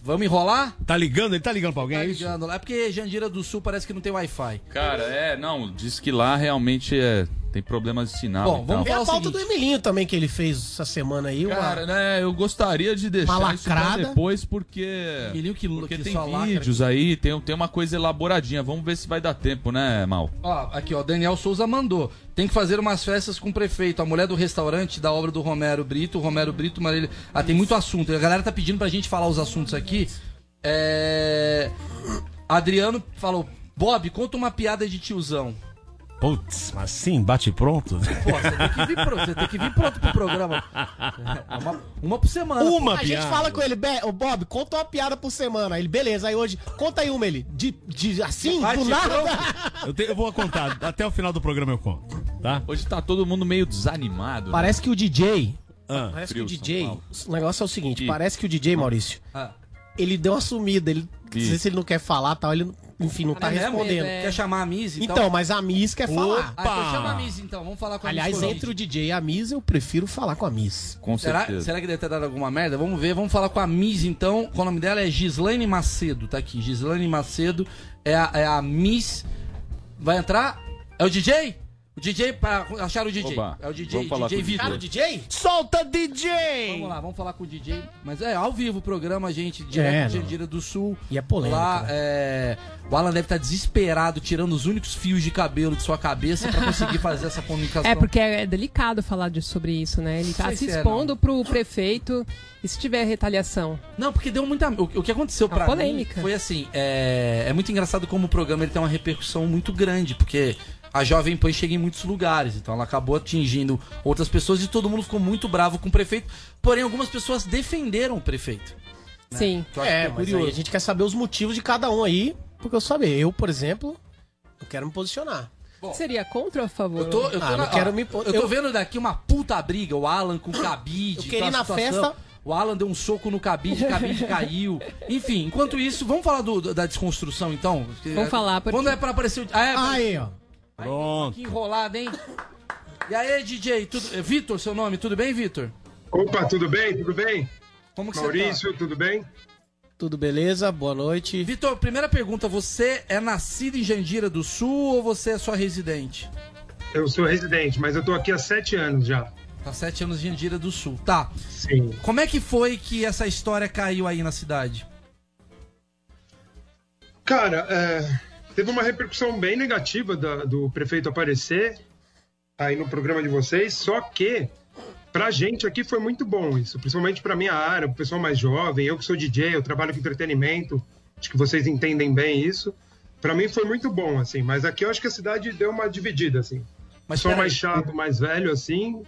Vamos enrolar? Tá ligando? Ele tá ligando pra alguém, Tá é isso? ligando lá. É porque Jandira do Sul parece que não tem Wi-Fi. Cara, é, não, diz que lá realmente é, tem problemas de sinal. Bom, vamos tal. Tem a pauta seguinte. do Emilinho também que ele fez essa semana aí. uma- Cara, né, eu gostaria de deixar Uma isso pra depois porque Emilinho que, porque que tem lacra. vídeos aí, tem, tem uma coisa elaboradinha. Vamos ver se vai dar tempo, né, Mal? Ó, aqui, ó, Daniel Souza mandou. Tem que fazer umas festas com o prefeito. A mulher do restaurante da obra do Romero Brito. O Romero Brito, Marília. Ah, tem muito assunto. A galera tá pedindo pra gente falar os assuntos aqui. É. Adriano falou: Bob, conta uma piada de tiozão. Putz, mas sim, bate pronto. Pô, você tem que vir pronto, você tem que vir pronto pro programa. É Uma, uma por semana. Uma a gente fala com ele, "Be- ô Bob, conta uma piada por semana. Aí Ele, beleza, aí hoje, conta aí uma, ele. De, de assim, Vai do nada. Eu, te- eu vou contar, até o final do programa eu conto, tá? Hoje tá todo mundo meio desanimado. né? Parece que o DJ. Ah, Parece Frio, que o DJ. O negócio é o seguinte: Ih. parece que o DJ, Maurício, Ah, ele deu uma sumida. Ele, não Ih. sei se ele não quer falar tal, ele, enfim, não tá é respondendo. É. Quer chamar a Miss, então? Então, mas a Miss quer falar. Ah, então chama a Miss, então. Vamos falar com a Aliás, Miss Covid. entre o DJ e a Miss, eu prefiro falar com a Miss. Com Será, certeza. será que deve ter dado alguma merda? Vamos ver, vamos falar com a Miss então. O nome dela é Gislaine Macedo, tá aqui. Gislaine Macedo é a, é a Miss. Vai entrar? É o DJ? O DJ, para achar o DJ. Oba, é o DJ, vamos falar DJ com o Vitor. O DJ? Solta DJ! Vamos lá, vamos falar com o DJ. Mas é ao vivo o programa, gente, direto É, de. Jandira do Sul. E é polêmica, Lá, né? é, o Alan deve estar desesperado, tirando os únicos fios de cabelo de sua cabeça pra conseguir fazer essa comunicação. É, porque é delicado falar de, sobre isso, né? Ele tá Sei se é, expondo pro prefeito. E se tiver retaliação? Não, porque deu muita. O, o que aconteceu pra polêmica. mim foi assim: é, é muito engraçado como o programa ele tem uma repercussão muito grande, porque a Jovem Pan chega em muitos lugares, então ela acabou atingindo outras pessoas e todo mundo ficou muito bravo com o prefeito. Porém, algumas pessoas defenderam o prefeito. Sim. Que eu acho É, que é mas a gente quer saber os motivos de cada um aí, porque eu saber. Eu, por exemplo, eu quero me posicionar. Seria contra ou a favor? Eu tô, eu tô, Ah, na- não quero ó, me eu tô eu- vendo daqui uma puta briga, o Alan com o Cabide. Eu queria ir na situação. festa- O Alan deu um soco no Cabide, o Cabide (laughs) caiu. Enfim, enquanto isso, vamos falar do- da desconstrução então? Vamos falar, porque- Quando é pra aparecer o. Ah, é, Aí, ó. Pronto. Que enrolado, hein? E aí, DJ, tudo... é Vitor, seu nome, tudo bem, Vitor? Opa, tudo bem? Tudo bem? Como que Maurício, tudo bem? Tudo beleza? Boa noite. Vitor, primeira pergunta, você é nascido em Jandira do Sul ou você é só residente? Eu sou residente, mas eu tô aqui há sete anos já. Tá sete anos em Jandira do Sul. Tá. Sim. Como é que foi que essa história caiu aí na cidade? Cara, é, teve uma repercussão bem negativa da- do prefeito aparecer aí no programa de vocês, só que pra gente aqui foi muito bom isso, principalmente pra minha área, o pessoal mais jovem, eu que sou DJ, eu trabalho com entretenimento, acho que vocês entendem bem isso. Pra mim foi muito bom, assim, mas aqui eu acho que a cidade deu uma dividida, assim. Mas Sou mais chato, mais velho, assim,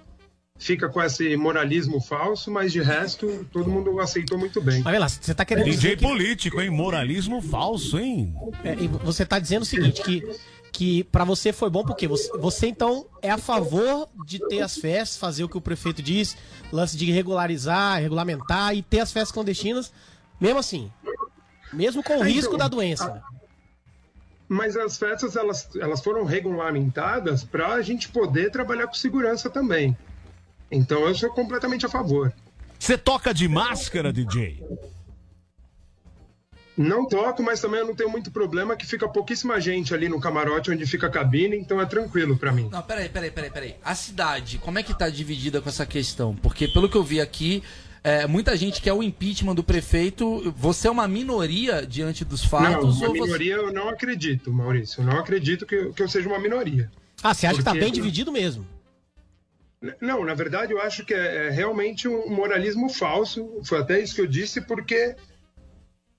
fica com esse moralismo falso, mas de resto, todo mundo aceitou muito bem. Mas vê lá, você tá querendo DJ dizer que... político, hein? Moralismo falso, hein? É, e você tá dizendo o seguinte, que, que para você foi bom porque você, você então é a favor de ter as festas, fazer o que o prefeito diz, lance de regularizar, regulamentar e ter as festas clandestinas, mesmo assim, mesmo com o É, risco então, da doença. né? Mas as festas elas, elas foram regulamentadas para a gente poder trabalhar com segurança também. Então eu sou completamente a favor. Você toca de máscara, DJ? Não toco, mas também eu não tenho muito problema que fica pouquíssima gente ali no camarote onde fica a cabine, então é tranquilo para mim. Não, peraí, peraí, peraí, peraí. A cidade, como é que tá dividida com essa questão? Porque pelo que eu vi aqui, é, muita gente quer o impeachment do prefeito. Você é uma minoria diante dos Não, fatos? uma ou você- minoria eu não acredito, Maurício. Eu não acredito que, eu- que eu seja uma minoria. Ah, você acha que tá Porque- bem dividido mesmo? Não, na verdade eu acho que é, é realmente um moralismo falso. Foi até isso que eu disse, porque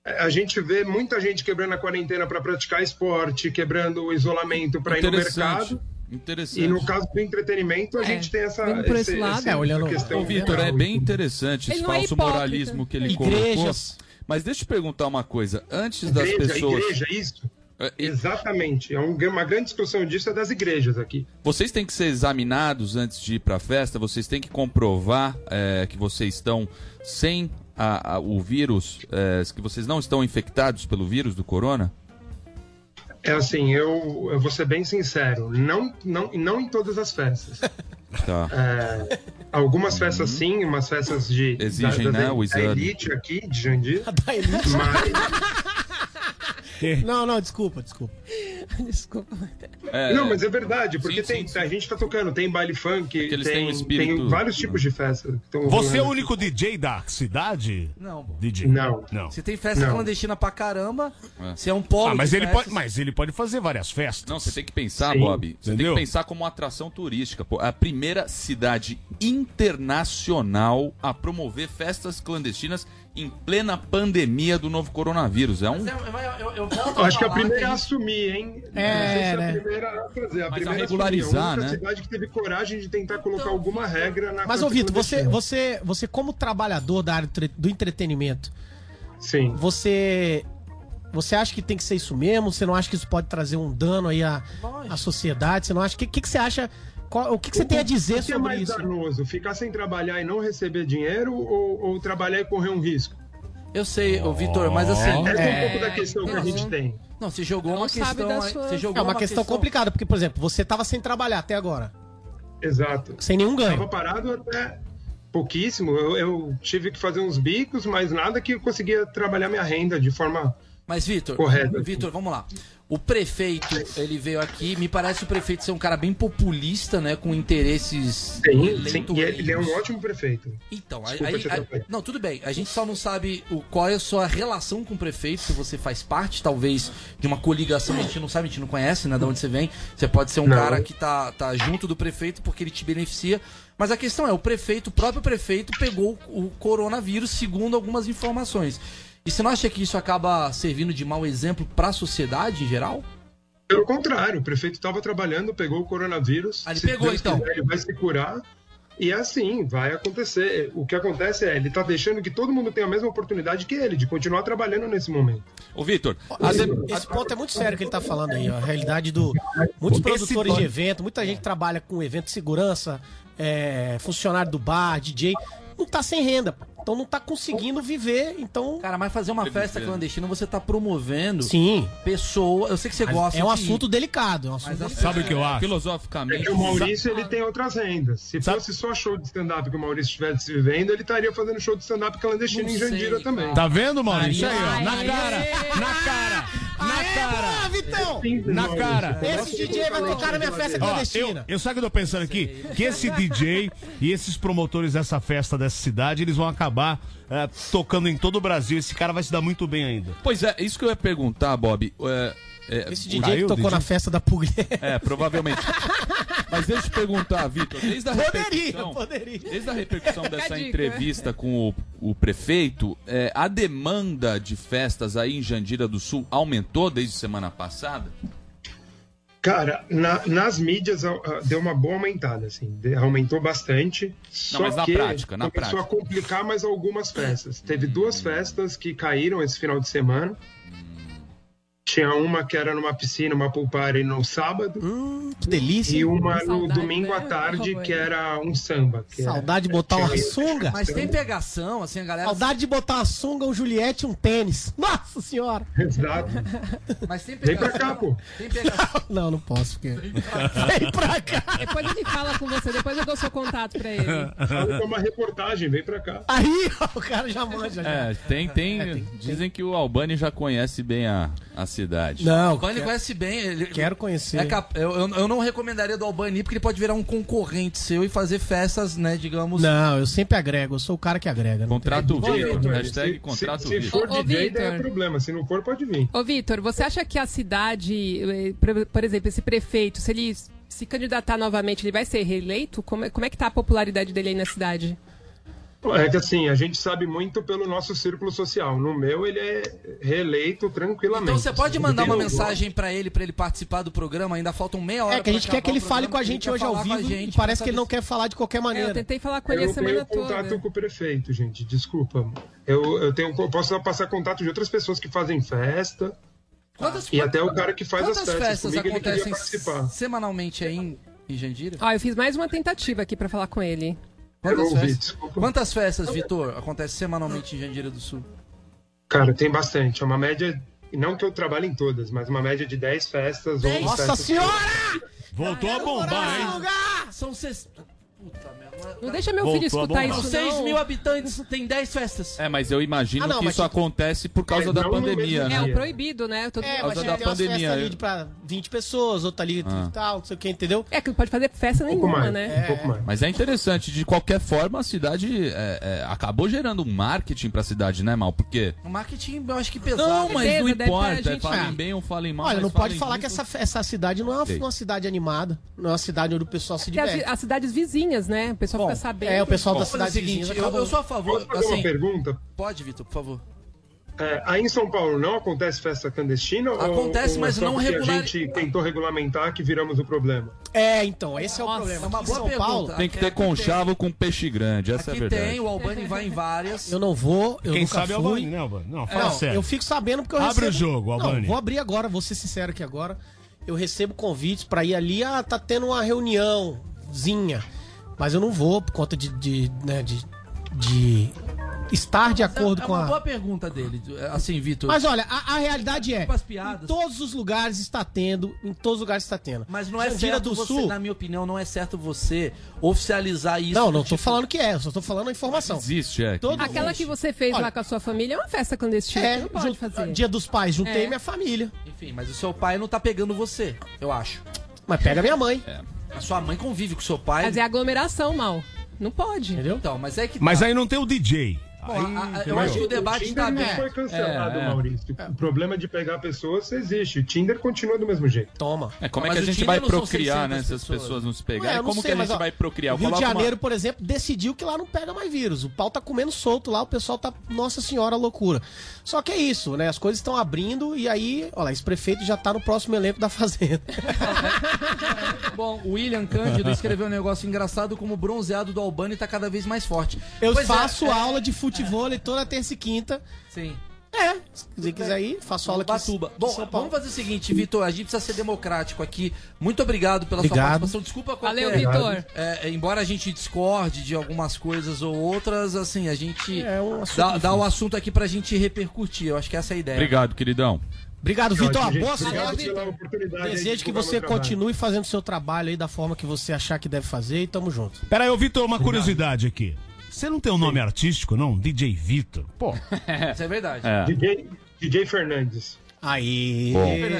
a gente vê muita gente quebrando a quarentena para praticar esporte, quebrando o isolamento para ir no mercado. Interessante. E no caso do entretenimento, a É, gente tem essa, por esse lado. É, olhando- questão Ô, Vitor, é bem interessante esse é falso hipócrita. moralismo que ele Igrejas. colocou. Mas deixa eu perguntar uma coisa. Antes das Igreja, pessoas. igreja, isso. É, e- Exatamente. É um- uma grande discussão disso é das igrejas aqui. Vocês têm que ser examinados antes de ir pra festa, vocês têm que comprovar é, que vocês estão sem a- a- o vírus, é, que vocês não estão infectados pelo vírus do corona? É assim, eu, eu vou ser bem sincero, não, não, não em todas as festas. (laughs) Tá. É, algumas festas sim, umas festas de Exigem, da, da- né, o da exame. elite aqui, de Jandir. (laughs) Da elite. Mas, (laughs) Não, não, desculpa, desculpa. (laughs) Desculpa. É, não, mas é verdade, porque Sim, tem, sim, sim. a gente tá tocando, tem baile funk, eles têm tem, um espírito- tem vários tipos de tão Você é o único DJ da cidade? Não. DJ. Não. Não. Você tem festa Não. clandestina pra caramba. É. Você é um polo Ah, mas de ele, festas. pode, mas ele pode fazer várias festas. Não, você tem que pensar, Sim. Bob. Você Entendeu? tem que pensar como uma atração turística. Pô. A primeira cidade internacional a promover festas clandestinas em plena pandemia do novo coronavírus. É um. Mas é- mas eu, eu- eu volto Eu acho que a falar primeira é a assumir, hein? É, Não sei se né? a primeira a fazer. A Mas primeira a é regularizar, assumir. A né? cidade que teve coragem de tentar colocar alguma regra na Mas, ô Vitor, você, você, você como trabalhador da área do entretenimento, Sim. você você acha que tem que ser isso mesmo? Você não acha que isso pode trazer um dano aí à, à sociedade? Você não acha? O que, que, que você acha? Qual- o que, que você tem a dizer o que é sobre mais isso? danoso? Ficar sem trabalhar e não receber dinheiro ou, ou trabalhar e correr um risco? Eu sei, ô Vitor, mas assim. Essa é, É. um pouco da questão que a gente tem. Não, você jogou Não uma questão. sua- Você jogou É uma questão complicada, porque, por exemplo, você tava sem trabalhar até agora, Exato. sem nenhum ganho. parado até pouquíssimo. Eu, eu tive que fazer uns bicos, mas nada que eu conseguia trabalhar minha renda de forma. Mas, Vitor. Vitor, vamos lá. O prefeito, ele veio aqui, me parece o prefeito ser um cara bem populista, né? Com interesses Sim, sim. eleitoreiros. E ele é um ótimo prefeito. Então, Desculpa aí- aí- não, tudo bem. A gente só não sabe o, qual é a sua relação com o prefeito, se você faz parte, talvez, de uma coligação, a gente não sabe, a gente não conhece, né, de onde você vem. Você pode ser um Não. cara que tá, tá junto do prefeito porque ele te beneficia. Mas a questão é, o prefeito, o próprio prefeito, pegou o coronavírus, segundo algumas informações. E você não acha que isso acaba servindo de mau exemplo para a sociedade em geral? Pelo contrário, o prefeito estava trabalhando, pegou o coronavírus. Ah, ele se pegou, Deus então. quiser, ele vai se curar. E assim, vai acontecer. O que acontece é, ele tá deixando que todo mundo tenha a mesma oportunidade que ele, de continuar trabalhando nesse momento. Ô, Vitor, Esse, esse ponto é muito sério que ele tá falando aí, ó. A realidade do. Muitos produtores de evento, muita gente que trabalha com evento de segurança, é, funcionário do bar, DJ, não tá sem renda. Então não tá conseguindo viver. Então. Cara, mas fazer uma festa clandestina, você tá promovendo Sim. pessoa. Eu sei que você Mas gosta é um de- assunto delicado. É um assunto delicado. Sabe o que eu acho? É Filosoficamente. que o Maurício ele tem outras rendas. Se fosse só show de stand-up que o Maurício estivesse vivendo, ele estaria fazendo show de stand-up clandestino Não em Jandira sei, também. Tá vendo, Maurício? Aí, ó. Na Aê! cara! Na cara! Na cara! Ah, Vitão! Na cara! Esse DJ vai tocar na minha festa Ó, eu, clandestina. eu sabe o que eu tô pensando aqui? Que esse DJ e esses promotores dessa festa dessa cidade, eles vão acabar é, tocando em todo o Brasil. Esse cara vai se dar muito bem ainda. Pois é, isso que eu ia perguntar, Bob. É, é, Esse DJ que Caiu, tocou DJ? na festa da Puglia. É, provavelmente. Mas deixa eu te perguntar, Vitor, desde a Poderia, repercussão, poderia. desde a repercussão dessa dica. entrevista com o, o prefeito, é, a demanda de festas aí em Jandira do Sul aumentou desde semana passada? Cara, na- nas mídias deu uma boa aumentada, assim. aumentou bastante. Só mas na que prática, na começou prática. a complicar mais algumas festas. Teve duas festas que caíram esse final de semana. Tinha uma que era numa piscina, uma pool party no sábado. Que delícia. E uma no Saudade, domingo à né? tarde, Por que favor. era um samba. era- Saudade de botar uma sunga. Mas tem pegação, assim, a galera. Saudade de botar uma sunga, um Juliette e um tênis. (laughs) Nossa senhora. Exato. Mas tem Vem pegação. pra cá, pô. Tem pegação. (laughs) Não, não posso, porque. Vem pra cá. Depois ele fala com você, depois eu dou seu contato pra ele. Fala é uma reportagem, vem pra cá. Aí, ó, o cara já manja. Já. É, tem, tem. dizem que o Albani já conhece bem a, a cidade. Não, O Albani quero, conhece bem. Ele, quero conhecer. é cap- eu, eu, eu não recomendaria do Albani porque ele pode virar um concorrente seu e fazer festas, né, digamos. Não, eu sempre agrego. Eu sou o cara que agrega. Contrato tem- o Vitor. Hashtag contrato se, o se Vitor. for ô, DJ, é problema. Se não for, pode vir. Ô, Vitor, você acha que a cidade, eh, por- por exemplo, esse prefeito, se ele se candidatar novamente, ele vai ser reeleito? Como é, como é que tá a popularidade dele aí na cidade? É que assim, a gente sabe muito pelo nosso círculo social. No meu, ele é reeleito tranquilamente. Então você pode mandar uma mensagem pra ele, pra ele participar do programa. Ainda faltam meia hora É que a gente quer que ele fale com a gente hoje ao a vivo gente e parece que ele não quer falar de qualquer É, eu maneira. tentei falar com Eu ele a não semana tenho contato toda. com o prefeito, gente. Desculpa. Eu, eu tenho, eu posso passar contato de outras pessoas que fazem festa. Quantas, E até o cara que faz as quantas festas. festas Comigo, ele queria acontecem participar. semanalmente aí em, em Jandira? Ó, eu fiz mais uma tentativa aqui pra falar com ele. Quantas festas, quantas festas, Vitor, acontecem semanalmente em Jandira do Sul? Cara, tem bastante. É uma média. Não que eu trabalhe em todas, mas uma média de 10 festas. 11 Nossa festas. senhora! Voltou a bombar, hein? São seis... Puta merda. Não deixa meu Voltou filho a escutar bombar. isso, São 6 não. mil habitantes, tem 10 festas. É, mas eu imagino Ah, não, que mas isso tipo- acontece por causa É, da não no pandemia, mesmo né? É, o proibido, né? Todo... É, causa mas da tem umas pandemia, festas ali eu- de pra 20 pessoas, outra ali Ah. tal, não sei o que, entendeu? É que não pode fazer festa Um pouco nenhuma, mais. né? Um pouco mais. Mas é interessante, de qualquer forma, a cidade é, é, acabou gerando um marketing pra cidade, né, Mal? Porque. O marketing eu acho que pesado. Não, mas Beleza, não deve importa. gente- Falem bem ou falem mal. Olha, mas não pode falem falar que essa, essa cidade não é uma, Sei. uma cidade animada, não é uma cidade onde o pessoal se as, diverte. as cidades vizinhas, né? O pessoal Bom, fica sabendo. é, o pessoal da cidade seguinte, vizinha eu, eu sou a favor, Posso fazer uma assim... pergunta? Pode, Vitor, por favor. É, aí em São Paulo não acontece festa clandestina? ou- Acontece, ou mas é não porque regular- A gente tentou regulamentar que viramos o problema. É, então, esse é o Nossa, problema. é uma Aqui boa São pergunta. Paulo, Tem que ter Aqui conchavo com peixe grande, essa é a Aqui verdade. tem, o Albani vai em várias. eu não vou, eu Quem nunca sabe é o fui. Albani, né, Albani? Não, fala Não, sério. eu fico sabendo porque eu Abre recebo... o jogo, Albani. Não, vou abrir agora, vou ser sincero aqui agora. Eu recebo convites pra ir ali, ah, tá tendo uma reuniãozinha. Mas eu não vou por conta de, de, né, de, de estar de acordo é com uma a... boa pergunta dele. Assim, Vitor. Mas olha, a, a realidade é, As piadas. em todos os lugares está tendo, em todos os lugares está tendo. Mas não é Jandira certo do você, Sul... na minha opinião, não é certo você oficializar isso. Não, não tô tipo- falando que é, eu só tô falando a informação. Existe, é. Todo Aquela mundo- que você fez Olha, lá com a sua família é uma festa clandestina. É, não pode jun- fazer. Dia dos Pais, juntei É. minha família. Enfim, mas o seu pai não tá pegando você, eu acho. Mas pega minha mãe. A sua mãe convive com o seu pai. Mas é aglomeração, mal. Não pode. Entendeu? Então, mas é que. Mas tá. aí não tem o DJ. Bom, a- a- eu acho que o debate Tinder tá não foi cancelado, É, é. Maurício. O problema de pegar pessoas existe. O Tinder continua do mesmo jeito. Toma. É, como Mas é que a gente vai procriar, né? 600 Se as pessoas. não se pegarem. não como sei, que a mas, gente ó, vai procriar? O Rio de Coloca uma- Janeiro, por exemplo, decidiu que lá não pega mais vírus. O pau tá comendo solto lá, o pessoal tá. Nossa senhora, loucura. Só que é isso, né? As coisas estão abrindo e aí, olha, esse prefeito já tá no próximo elenco da Fazenda. (laughs) Bom, o William Cândido escreveu um negócio engraçado como o bronzeado do Albani tá cada vez mais forte. Eu Pois é, faço é, aula de futebol toda terça e quinta. Sim. É, se você quiser ir, faço aula aqui. Batuba. em Bom, São Paulo. vamos fazer o seguinte, Vitor, a gente precisa ser democrático aqui. Muito obrigado pela Obrigado. sua participação. Desculpa qualquer... Valeu, Vitor. É, embora a gente discorde de algumas coisas ou outras, assim, a gente É um assunto dá, dá difícil. o assunto aqui pra gente repercutir. Eu acho que essa é a ideia. Obrigado, queridão. Obrigado, Vitor. Ótimo, Boa. Obrigado sorte. Desejo que você continue fazendo o seu trabalho aí da forma que você achar que deve fazer e tamo junto. Pera aí, ô Vitor, uma curiosidade aqui. Você não tem um nome artístico, não? DJ Vitor. Pô. (laughs) Isso é verdade. É. DJ, DJ Fernandes. Aí.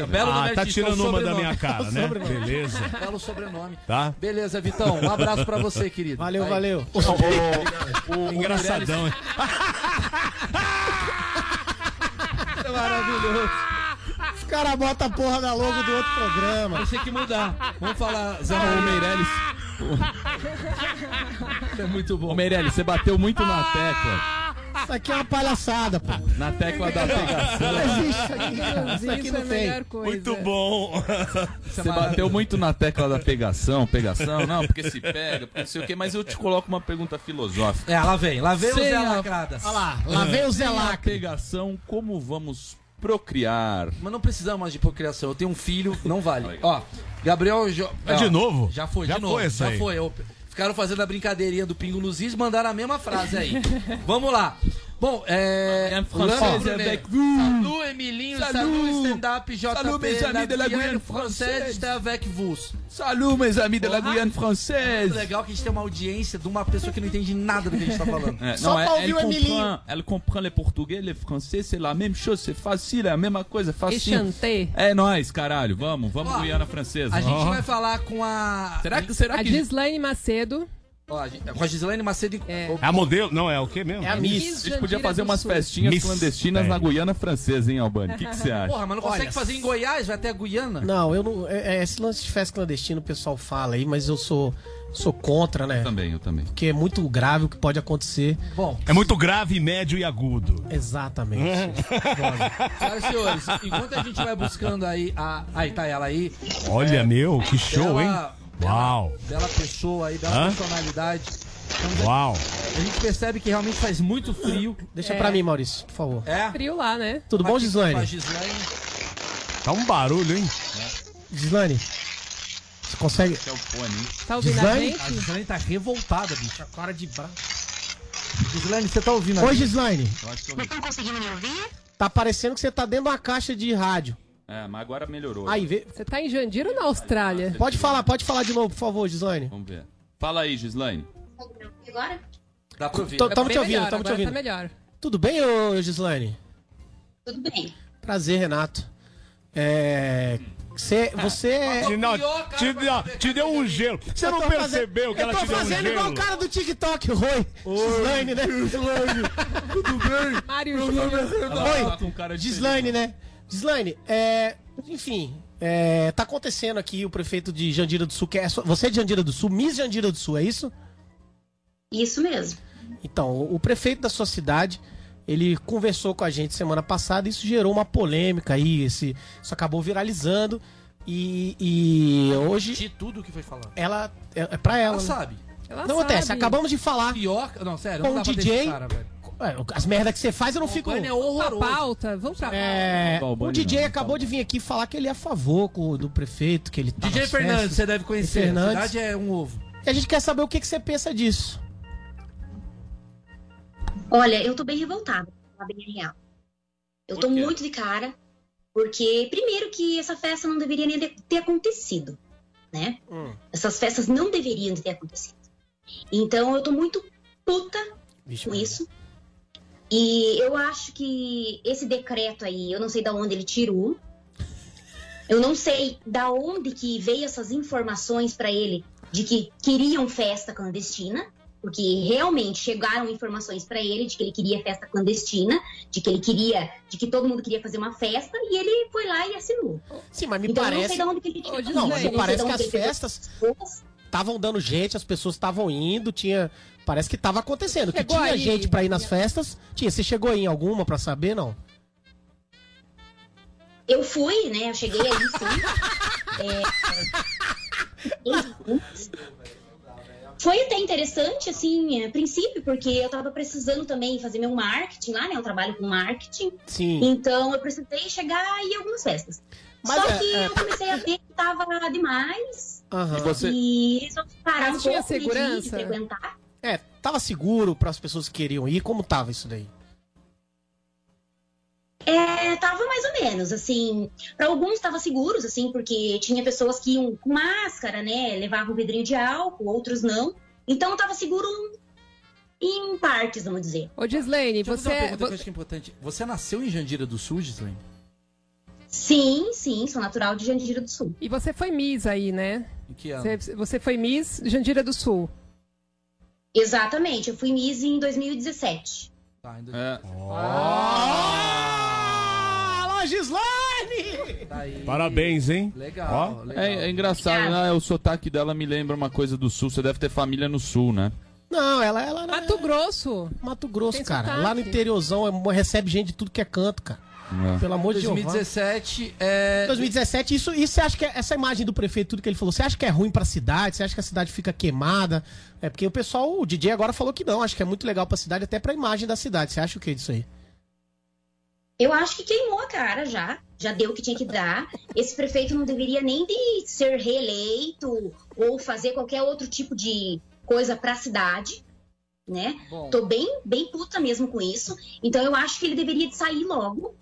Belo nome Ah, tá tirando uma da sobrenome. minha cara, né? Sobrenome. Beleza. Belo sobrenome. Tá? Beleza, Vitão. Um abraço pra você, querido. Valeu, Aí. valeu. O, engraçadão, hein? (laughs) É maravilhoso. Os caras botam a porra da logo do outro programa. Tem que mudar. Vamos falar, Zé Raul Meirelles. Isso é muito bom. Ô Meirelles, você bateu muito na tecla. Isso aqui é uma palhaçada, pô. Na tecla da pegação. Não existe isso aqui. Isso aqui Isso é não a tem. Muito bom. Você bateu muito na tecla da pegação, pegação, não, porque se pega, porque não sei o quê, mas eu te coloco uma pergunta filosófica. É, lá vem. Lá vem o Sem Zé a- Lacrada. Olha lá, lá vem o Zé Sem a Lacre. pegação, como vamos procriar? Mas não precisamos mais de procriação. Eu tenho um filho, não vale. Ó, Gabriel... Jo... É ó, de novo? Já foi, Já de novo. foi essa já aí. foi. Eu- Ficaram fazendo a brincadeirinha do Pingo nos Is, mandaram a mesma frase aí. (laughs) Vamos lá. Bom, é... En français, Lana Brunet. avec vous. Salut, Emilinho. Salut, stand-up, JP. Salut, mes amis de la Guyane française. está avec vous. Salut, mes amis de la Porra. Guyane Muito française. legal que a gente tem uma audiência de uma pessoa que não entende nada do que a gente tá falando. É, Só não, pra elle, ouvir o elle Emilinho. comprend, elle comprend le portugais, le français, c'est la même chose, c'est facile, é a mesma coisa, E facile. chantei. É nóis, caralho, vamos, vamos Ó, Guiana Francesa. A gente vai falar com a... Será que, será A que... Gislaine Macedo. Ó, a gente- com a Gislaine Macedo... É. É a modelo? Não, é o quê mesmo? É a Miss Miss. A gente podia fazer umas festinhas Miss. clandestinas É. na Guiana Francesa, hein, Albani? O que você acha? Porra, mas não consegue Olha, fazer em Goiás? Vai até a Guiana? Não, eu não. É, é, esse lance de festa clandestina o pessoal fala aí, mas eu sou, sou contra, né? Eu também, eu também. Porque é muito grave o que pode acontecer. Bom, É muito grave, médio e agudo. Exatamente. (laughs) senhoras e senhores, enquanto a gente vai buscando aí a... Aí, tá ela aí. Olha, meu, que show, hein? Bela- Uau, Bela pessoa aí, bela Hã? personalidade. Então, uau. a gente percebe que realmente faz muito frio. Deixa É. pra mim, Maurício, por favor. É? Frio lá, né? Tudo bom, a Gislaine? Tá um barulho, hein? Gislaine? Você consegue. É o fone, hein? Tá ouvindo a Gislaine? gente? A Gislaine tá revoltada, bicho. Cara de bra... Gislaine, você tá ouvindo Oi, aí? Gislaine. Eu acho que eu... Estão conseguindo me ouvir? Tá parecendo que você tá dentro de uma caixa de rádio. É, mas agora melhorou. Aí, vê. Você tá em Jandira ou na Austrália? Pode falar, pode falar de novo, por favor, Gislaine. Vamos ver. Fala aí, Gislaine. Agora? Dá pra ouvir. Tô- Tá te ouvindo, melhor, tamo te agora ouvindo. Tá melhor. Tudo bem, ô Gislaine? Tudo bem. Prazer, Renato. É. Cê, você é. Te, não, te, não, te deu um gelo. Você Eu não tô percebeu fazendo- que ela eu tô te deu um fazendo igual gelo? o cara do TikTok, Roi. Gislaine, né? Gislaine. Tudo bem? Mário Júnior. Oi, Tá com cara de Gislaine, né? Gislaine, é. Enfim, é, tá acontecendo aqui o prefeito de Jandira do Sul, que é. Você é de Jandira do Sul, Miss Jandira do Sul, é isso? Isso mesmo. Então, o, prefeito da sua cidade, ele conversou com a gente semana passada, isso gerou uma polêmica aí, esse, isso acabou viralizando. E, e hoje De tudo que foi falado. ela. É, é pra ela. Ela né? sabe. Ela Não acontece, sabe. acabamos de falar. Pior... Não, sério, Com não dá o pra DJ? deixar cara, velho. É, As merdas que você faz, eu não fico. Albani é Vamos pra horroroso. pauta, vamos pra pauta. É, Não, o DJ não, acabou de vir aqui falar que ele é a favor com- do prefeito, que ele tá DJ Fernandes, festas. você deve conhecer. A Fernandes. cidade é um ovo. E a gente quer saber o que, que você pensa disso. Olha, eu tô bem revoltada, pra falar bem real. Eu tô muito de cara, porque, primeiro, que essa festa não deveria nem ter acontecido, né? Essas festas não deveriam ter acontecido. Então, eu tô muito puta Vixe, com isso. E eu acho que esse decreto aí, eu não sei da onde ele tirou. Eu não sei da onde que veio essas informações pra ele de que queriam festa clandestina. Porque realmente chegaram informações pra ele de que ele queria festa clandestina, de que ele queria, de que todo mundo queria fazer uma festa e ele foi lá e assinou. Sim, mas me então, eu não parece. sei de onde que ele tirou Não, mas me parece que as festas estavam dando gente, as pessoas estavam indo, tinha. Parece que tava acontecendo. Que Chegou tinha aí. gente pra ir nas festas. Tinha. Você chegou aí em alguma pra saber, não? Eu fui, né? Eu cheguei aí sim. (laughs) É, Foi até interessante, assim, a princípio, porque eu tava precisando também fazer meu marketing lá, né? Eu trabalho com marketing. Sim. Então eu precisei chegar em algumas festas. Mas Só é- que é- eu comecei a ver que tava demais. Aham. E você- E resolvi parar Mas um pouco né, de- de segurança? frequentar. É, tava seguro para as pessoas que queriam ir? Como tava isso daí? É, tava mais ou menos, assim, para alguns tava seguros, assim, porque tinha pessoas que iam com máscara, né, levavam vidrinho de álcool, outros não. Então tava seguro em partes, vamos dizer. Ô, Gislaine, Deixa eu fazer uma você. pergunta que eu acho que é importante. Você nasceu em Jandira do Sul, Gislaine? Sim, sim, sou natural de Jandira do Sul. E você foi Miss aí, né? Em que ano? Você, você foi Miss Jandira do Sul. Exatamente, eu fui Miss em 2017. Tá, em É. Alô, Gislaine! Tá aí. Parabéns, hein? Legal, Ó. legal. É, é engraçado, né? O sotaque dela me lembra uma coisa do sul. Você deve ter família no sul, né? Não, ela, ela, ela Mato Grosso. Mato Grosso, Tem cara. sotaque. Lá no interiorzão é- recebe gente de tudo que é canto, cara. É. Pelo amor de Deus. 2017 é. 2017, isso, isso você acha que é- essa imagem do prefeito, tudo que ele falou, você acha que é ruim pra cidade? Você acha que a cidade fica queimada? É porque o pessoal, o DJ agora falou que não, acho que é muito legal pra cidade, até pra imagem da cidade. Você acha o que disso aí? Eu acho que queimou a cara já, já deu o que tinha que dar. Esse prefeito não deveria nem de ser reeleito ou fazer qualquer outro tipo de coisa pra cidade, né? Bom. Tô bem, bem puta mesmo com isso. Então eu acho que ele deveria de sair logo,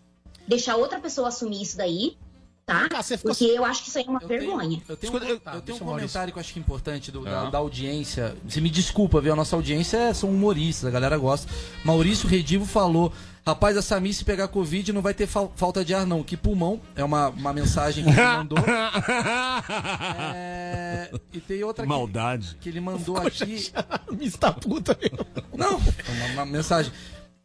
deixar outra pessoa assumir isso daí, tá? Ah, você ficou- Porque eu acho que isso aí é uma Eu tenho- vergonha. Eu tenho, Escuta, um, eu- eu tá, tenho um comentário que eu acho que é importante do- da, É. da audiência. Você me desculpa, viu? A nossa audiência é- são humoristas, a galera gosta. Maurício Redivo falou: Rapaz, a Sami, se pegar Covid, não vai ter fal- falta de ar, não. Que pulmão. É uma, uma mensagem que ele (laughs) mandou. É, e tem outra que, Maldade. que ele mandou aqui. (laughs) Me está puta, meu. Não, é uma, uma mensagem.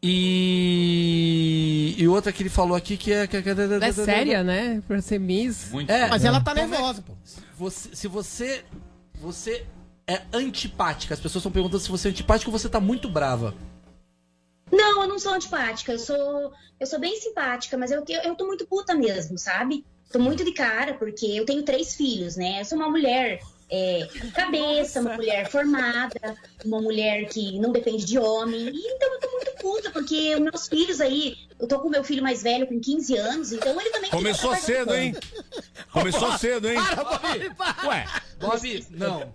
E. E outra que ele falou aqui que é. Que, que, É séria, né? Pra ser Miss. Muito. É, Mas ela tá Como é- nervosa, pô. Você, se você. Você é antipática. As pessoas estão perguntando se você é antipática ou você tá muito brava. Não, eu não sou antipática, eu sou, eu sou bem simpática, mas eu, eu, eu tô muito puta mesmo, sabe? Tô muito de cara, porque eu tenho três filhos, né? Eu sou uma mulher é, cabeça, uma mulher formada, uma mulher que não depende de homem. E, então eu tô muito puta, porque os meus filhos aí, eu tô com meu filho mais velho com 15 anos, então ele também Começou cedo, hein? Começou cedo, hein? Ué, Bob, não. (laughs)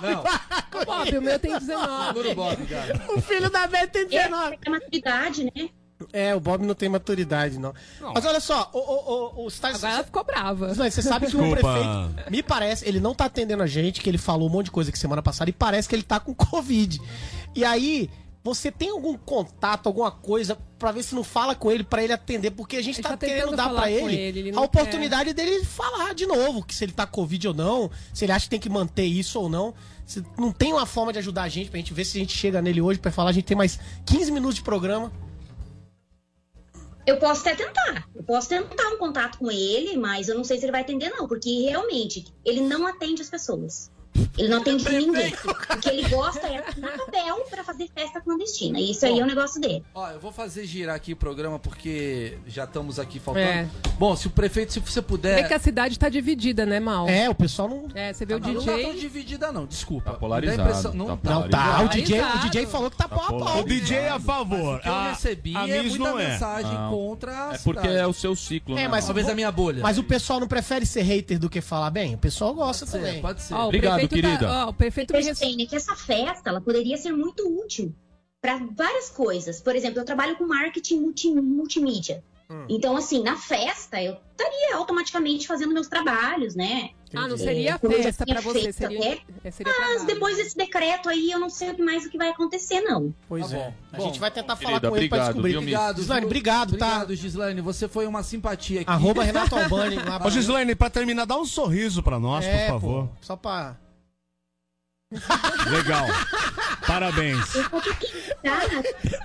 Não. Bob, o meu tem 19. Segura o Bob, cara. O filho da Beth tem 19. É maturidade, né? É, o Bob não tem maturidade, não. Mas olha só, o, o, o, o, Agora ela ficou brava. Mas Você sabe que o Desculpa. prefeito, me parece, ele não tá atendendo a gente, que ele falou um monte de coisa aqui semana passada e parece que ele tá com (laughs) Covid. E aí, você tem algum contato, alguma coisa pra ver se não fala com ele, pra ele atender? Porque a gente Ele tá, tá querendo dar com ele, ele, ele a não oportunidade dele falar de novo, que se ele tá com Covid ou não, se ele acha que tem que manter isso ou não. Se não tem uma forma de ajudar a gente, pra gente ver se a gente chega nele hoje pra falar, a gente tem mais 15 minutos de programa. Eu posso até tentar. Eu posso tentar um contato com ele, mas eu não sei se ele vai atender, não, porque realmente ele não atende as pessoas. Ele não atende ninguém. O que ele gosta é assinar papel pra fazer festa clandestina. E isso aí é o negócio dele. Ó, eu vou fazer girar aqui o programa porque já estamos aqui faltando. É. Bom, se o prefeito, se você puder. Vê que a cidade tá dividida, né, Mal? É, o pessoal não. É, você vê o Não, não tá tão DJ. dividida, não, desculpa. Tá polarizado, a não, tá tá. Não, tá. O DJ, o Polarizado. DJ falou que tá pau a pau. o DJ é a favor. O que eu A, recebi a é muita não é. mensagem Não. contra a É porque cidade. é o seu ciclo, É, né? mas? Talvez a minha bolha. Mas o pessoal não prefere ser hater do que falar bem? O pessoal gosta pode ser, também. pode ser. Ó, o Obrigado, prefeito querida. Tá, ó, o prefeito me res- Percebem que essa festa ela poderia ser muito útil para várias coisas. Por exemplo, eu trabalho com marketing multi- multimídia. Então, assim, na festa, eu estaria automaticamente fazendo meus trabalhos, né? Ah, não seria É, festa pra você, feito seria, até. é, seria Mas trabalho. depois desse decreto aí, eu não sei mais o que vai acontecer, não. Pois Tá é. bom. A Bom, gente vai tentar querida, falar com ele pra obrigado, descobrir. viu? Obrigado, Gislaine, viu? obrigado, tá? Obrigado, Gislaine. Você foi uma simpatia aqui. Arroba Renato Albani. lá Ô, pra- Gislaine, pra terminar, dá um sorriso pra nós, É, por favor. pô, só pra... Legal. Parabéns. Eu vou ter que tá?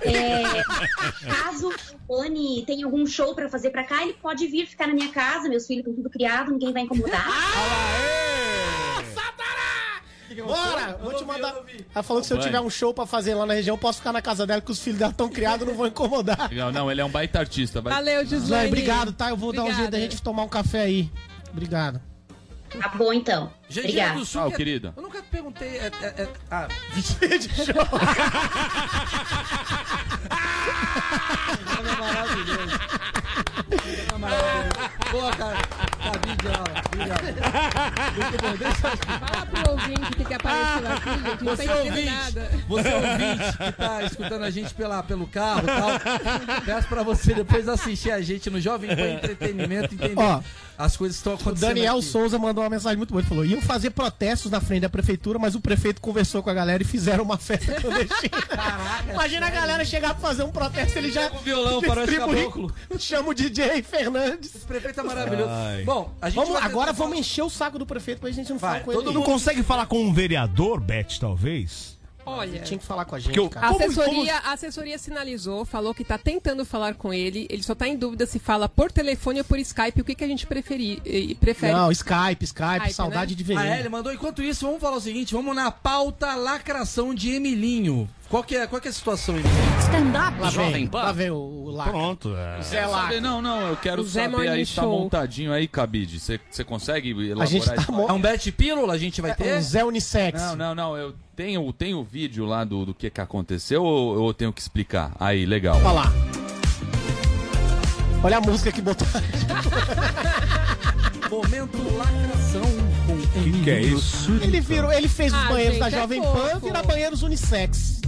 É, caso o Oni tenha algum show pra fazer pra cá, ele pode vir ficar na minha casa. Meus filhos estão tudo criado, ninguém vai incomodar. Bora! Vou te mandar. Ela falou que se eu tiver um show pra fazer lá na região, eu posso ficar na casa dela, que os filhos dela estão criados, não vou incomodar. Legal, não, ele é um baita artista. Vai... Valeu, Zé, obrigado, tá? Eu vou dar um jeito da gente tomar um café aí. Obrigado. Tá bom, então. Gente Obrigada. do Sul. Tchau, que é- querida. Eu nunca perguntei. É, é, é, ah, de show. é maravilhoso. É maravilhoso. Boa, cara. Ó. Obrigado. Muito bom. Deixa eu... Fala pro ouvinte que tem que aparecer aqui, gente. Não tá Você entendendo ouvinte, nada. você ouvinte que tá escutando a gente pela, pelo carro e tal, peço pra você depois assistir a gente no Jovem Pan Entretenimento entender Ó, as coisas estão O acontecendo Daniel aqui. Souza mandou uma mensagem muito boa. Ele falou: iam fazer protestos na frente da prefeitura, mas o prefeito conversou com a galera e fizeram uma festa (laughs) clandestina. Imagina a galera chegar pra fazer um protesto, ele já. Com violão, faroeste distribui- caboclo. (laughs) Chama o DJ Fernandes. Esse prefeito é maravilhoso. Ai. Bom, a gente Vamos, vai agora vamos encher o saco do prefeito pra gente não falar com todo ele. Não consegue falar com um vereador, Beth, talvez? Olha, Tinha que falar com a gente, eu- cara. a Como- assessoria, a assessoria sinalizou, falou que tá tentando falar com ele. Ele só tá em dúvida se fala por telefone ou por Skype. O que, que a gente preferir, eh, prefere? Não, Skype, Skype, Skype, saudade né? de ver. Ah, é, ele. mandou. Enquanto isso, vamos falar o seguinte: vamos na pauta lacração de Emilinho. Qual que é, qual que é a situação, Emilinho? Stand-up. Lá Jovem vem, Pan. lá vem o, o lá. Pronto. É. Zé saber- não, não, eu quero saber aí, tá Show. montadinho aí, Cabide. Você consegue elaborar A gente tá isso? mo- É um bet pílula, a gente vai ter? Um Zé Unissex. Não, não, não, eu tenho, tenho o vídeo lá do, do que que aconteceu ou eu tenho que explicar? Aí, legal. Olha lá. Olha a música que botou. (laughs) Momento lacração com O que, que é isso? Ele virou, ele fez os Ah, banheiros gente, da é Jovem fofo. Pan virar banheiros unissex.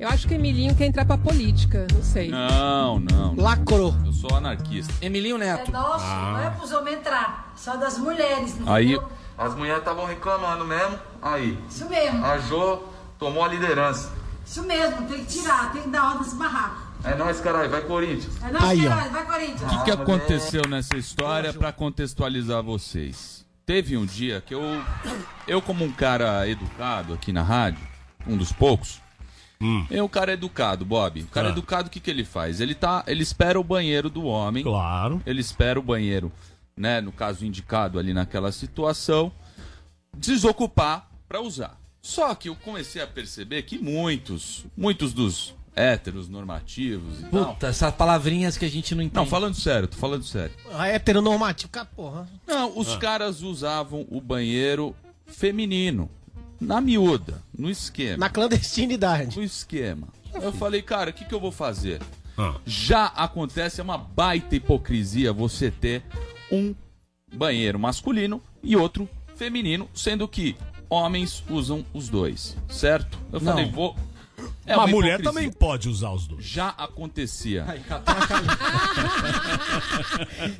Eu acho que o Emilinho quer entrar pra política, não sei. Não, não. Lacrou. Eu sou anarquista. Emilinho Neto. Nossa, não é pros homens entrar, só das mulheres. entendeu? Aí, As mulheres estavam reclamando mesmo. Aí, Isso mesmo, a Jo tomou a liderança. isso mesmo, tem que tirar, tem que dar ordem nesse barraco. É nóis, caralho. Vai, Corinthians. É não, Aí, ó. caralho, vai Corinthians. o que, que aconteceu nessa história pra contextualizar vocês? Teve um dia que eu, eu como um cara educado aqui na rádio, um dos poucos, é um cara educado, Bob. O cara Ah. educado, o que, que ele faz? Ele tá, ele espera o banheiro do homem. Claro. Ele espera o banheiro, né, no caso indicado ali naquela situação, desocupar pra usar. Só que eu comecei a perceber que muitos, muitos dos héteros normativos e tal. Puta, essas palavrinhas que a gente não entende. Não, falando sério, tô falando sério. A heteronormativo. Cara, porra. Não, os caras usavam o banheiro feminino, na miúda, no esquema. Na clandestinidade. No esquema. Eu falei, cara, o que, que eu vou fazer? Ah. Já acontece, é uma baita hipocrisia você ter um banheiro masculino e outro feminino, sendo que homens usam os dois, certo? Eu Não. falei, vou. É Uma uma mulher hipocrisia. também pode usar os dois. Já acontecia. (laughs)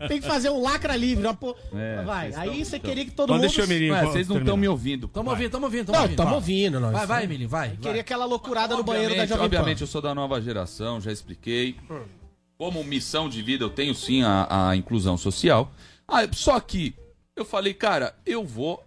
Tem que fazer um lacra livre. Uma po... É, vai. Aí tão- você tão- queria que todo Então mundo. deixa Emilinho Ué, vocês não estão me ouvindo. Tamo ouvindo, tamo ouvindo, tamo Não, ouvindo. estamos ouvindo, nós. Vai, vai, Emilinho, vai. vai. Queria aquela loucurada no banheiro da Obviamente, Jovem Pan. obviamente eu sou da nova geração, já expliquei. Como missão de vida eu tenho sim a, a inclusão social. Ah, só que eu falei, cara, eu vou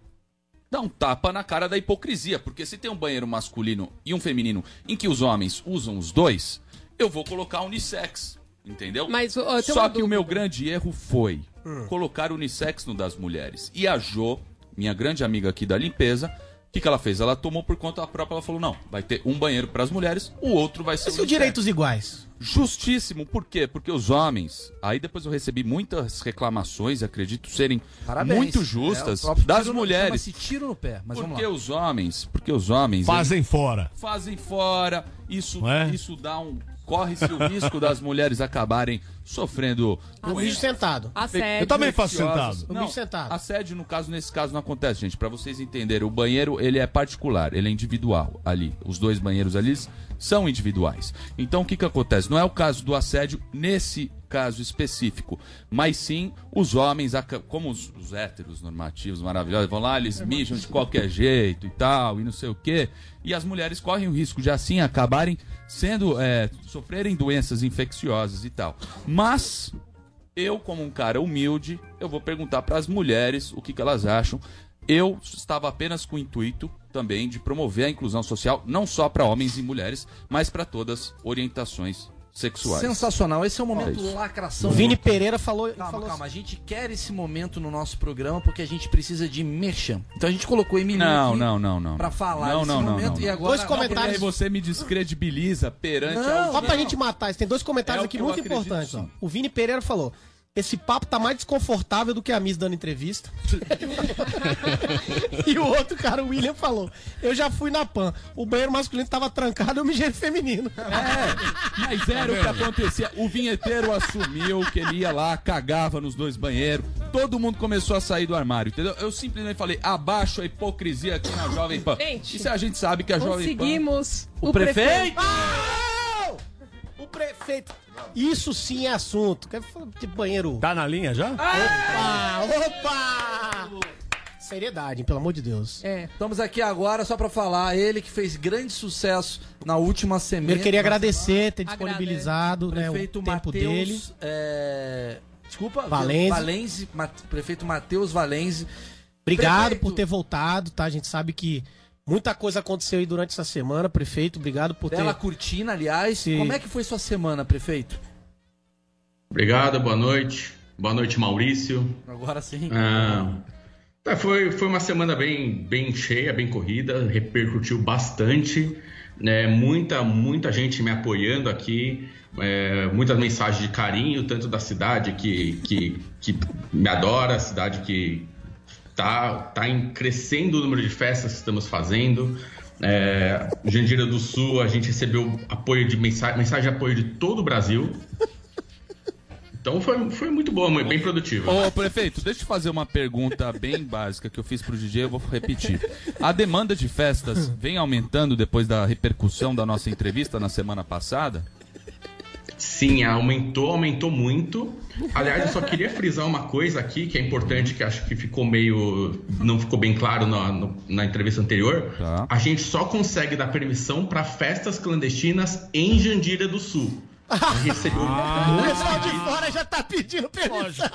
dar um tapa na cara da hipocrisia, porque se tem um banheiro masculino e um feminino em que os homens usam os dois, eu vou colocar unissex, entendeu? Mas, ó, Só que o meu grande erro foi colocar unissex no das mulheres. E a Jo, minha grande amiga aqui da limpeza, que, que ela fez? Ela tomou por conta própria, ela falou: não, vai ter um banheiro para as mulheres, o outro vai ser Mas e o unissex. direitos iguais? Justíssimo, por quê? Porque os homens. Aí depois eu recebi muitas reclamações, acredito serem Parabéns. muito É, justas, próprio das tiro no- mulheres. chama-se tiro no pé, mas vamos Porque lá. os homens, porque os homens Fazem fora. fazem fora, isso, é? isso dá um. Corre-se o risco das mulheres acabarem sofrendo. O bicho sentado. Assédio. Eu também faço sentado. O bicho sentado. assédio, no caso, nesse caso não acontece, gente. Pra vocês entenderem, o banheiro, ele é particular, ele é individual ali. Os dois banheiros ali são individuais. Então, o que que acontece? Não é o caso do assédio nesse caso específico, mas sim os homens, como os, os héteros normativos maravilhosos, vão lá, eles mijam de qualquer jeito e tal, e não sei o quê. E as mulheres correm o risco de assim acabarem sendo, é, sofrerem doenças infecciosas e tal. Mas eu, como um cara humilde, eu vou perguntar para as mulheres o que, que elas acham. Eu estava apenas com o intuito, também de promover a inclusão social, não só para homens e mulheres, mas para todas orientações sexuais. Sensacional, esse é o momento É lacração. O Vini Pereira falou. Calma, falou calma, a gente quer esse momento no nosso programa porque a gente precisa de merchan. Então a gente colocou Emílio Não, aqui não, não, não. pra falar não, desse não, não, momento não, e não. agora... Dois comentários. Porque aí você me descredibiliza perante Não, ao só pra gente matar, tem dois comentários É aqui muito importantes. ó. O Vini Pereira falou: esse papo tá mais desconfortável do que a Miss dando entrevista. (laughs) e o outro cara, o William, falou: Eu já fui na PAN. O banheiro masculino tava trancado, eu mijei no feminino. Mas era o que acontecia. O vinheteiro assumiu que ele ia lá, cagava nos dois banheiros. Todo mundo começou a sair do armário, entendeu? Eu simplesmente falei, abaixo a hipocrisia aqui na Jovem Pan. Gente, Isso a gente sabe que a Jovem Pan... Conseguimos O prefeito? Não! Prefeito. Isso sim é assunto. Quer falar de banheiro. Tá na linha já? Opa! Opa! Seriedade, hein, pelo amor de Deus. É. Estamos aqui agora só pra falar, ele que fez grande sucesso na última semana. Primeiro queria agradecer, ter disponibilizado né, o prefeito tempo Mateus, dele. é, Desculpa, Valenze. Valenze, Ma- prefeito Matheus Valenze. Obrigado Prefeito. por ter voltado, tá? A gente sabe que muita coisa aconteceu aí durante essa semana, prefeito. Obrigado por Bela ter. Cortina, aliás. Sim. Como é que foi sua semana, prefeito? Obrigado, boa noite. Boa noite, Maurício. Agora sim. Ah, tá, foi, foi uma semana bem, bem cheia, bem corrida, repercutiu bastante. né? muita, muita gente me apoiando aqui, é, muitas mensagens de carinho, tanto da cidade que, que, que me adora, a cidade que tá, tá em crescendo o número de festas que estamos fazendo. É, Jandira do Sul, a gente recebeu apoio de mensagem, mensagem de apoio de todo o Brasil. Então foi, foi muito boa, bem produtiva. Ô, prefeito, deixa eu fazer uma pergunta bem básica que eu fiz pro DJ, eu vou repetir. A demanda de festas vem aumentando depois da repercussão da nossa entrevista na semana passada? Sim, aumentou, aumentou muito. Aliás, eu só queria frisar uma coisa aqui que é importante, que acho que ficou meio. não ficou bem claro na, no- na entrevista anterior. A gente só consegue dar permissão para festas clandestinas em Jandira do Sul. A gente recebeu O pessoal de fora já tá pedindo permissão.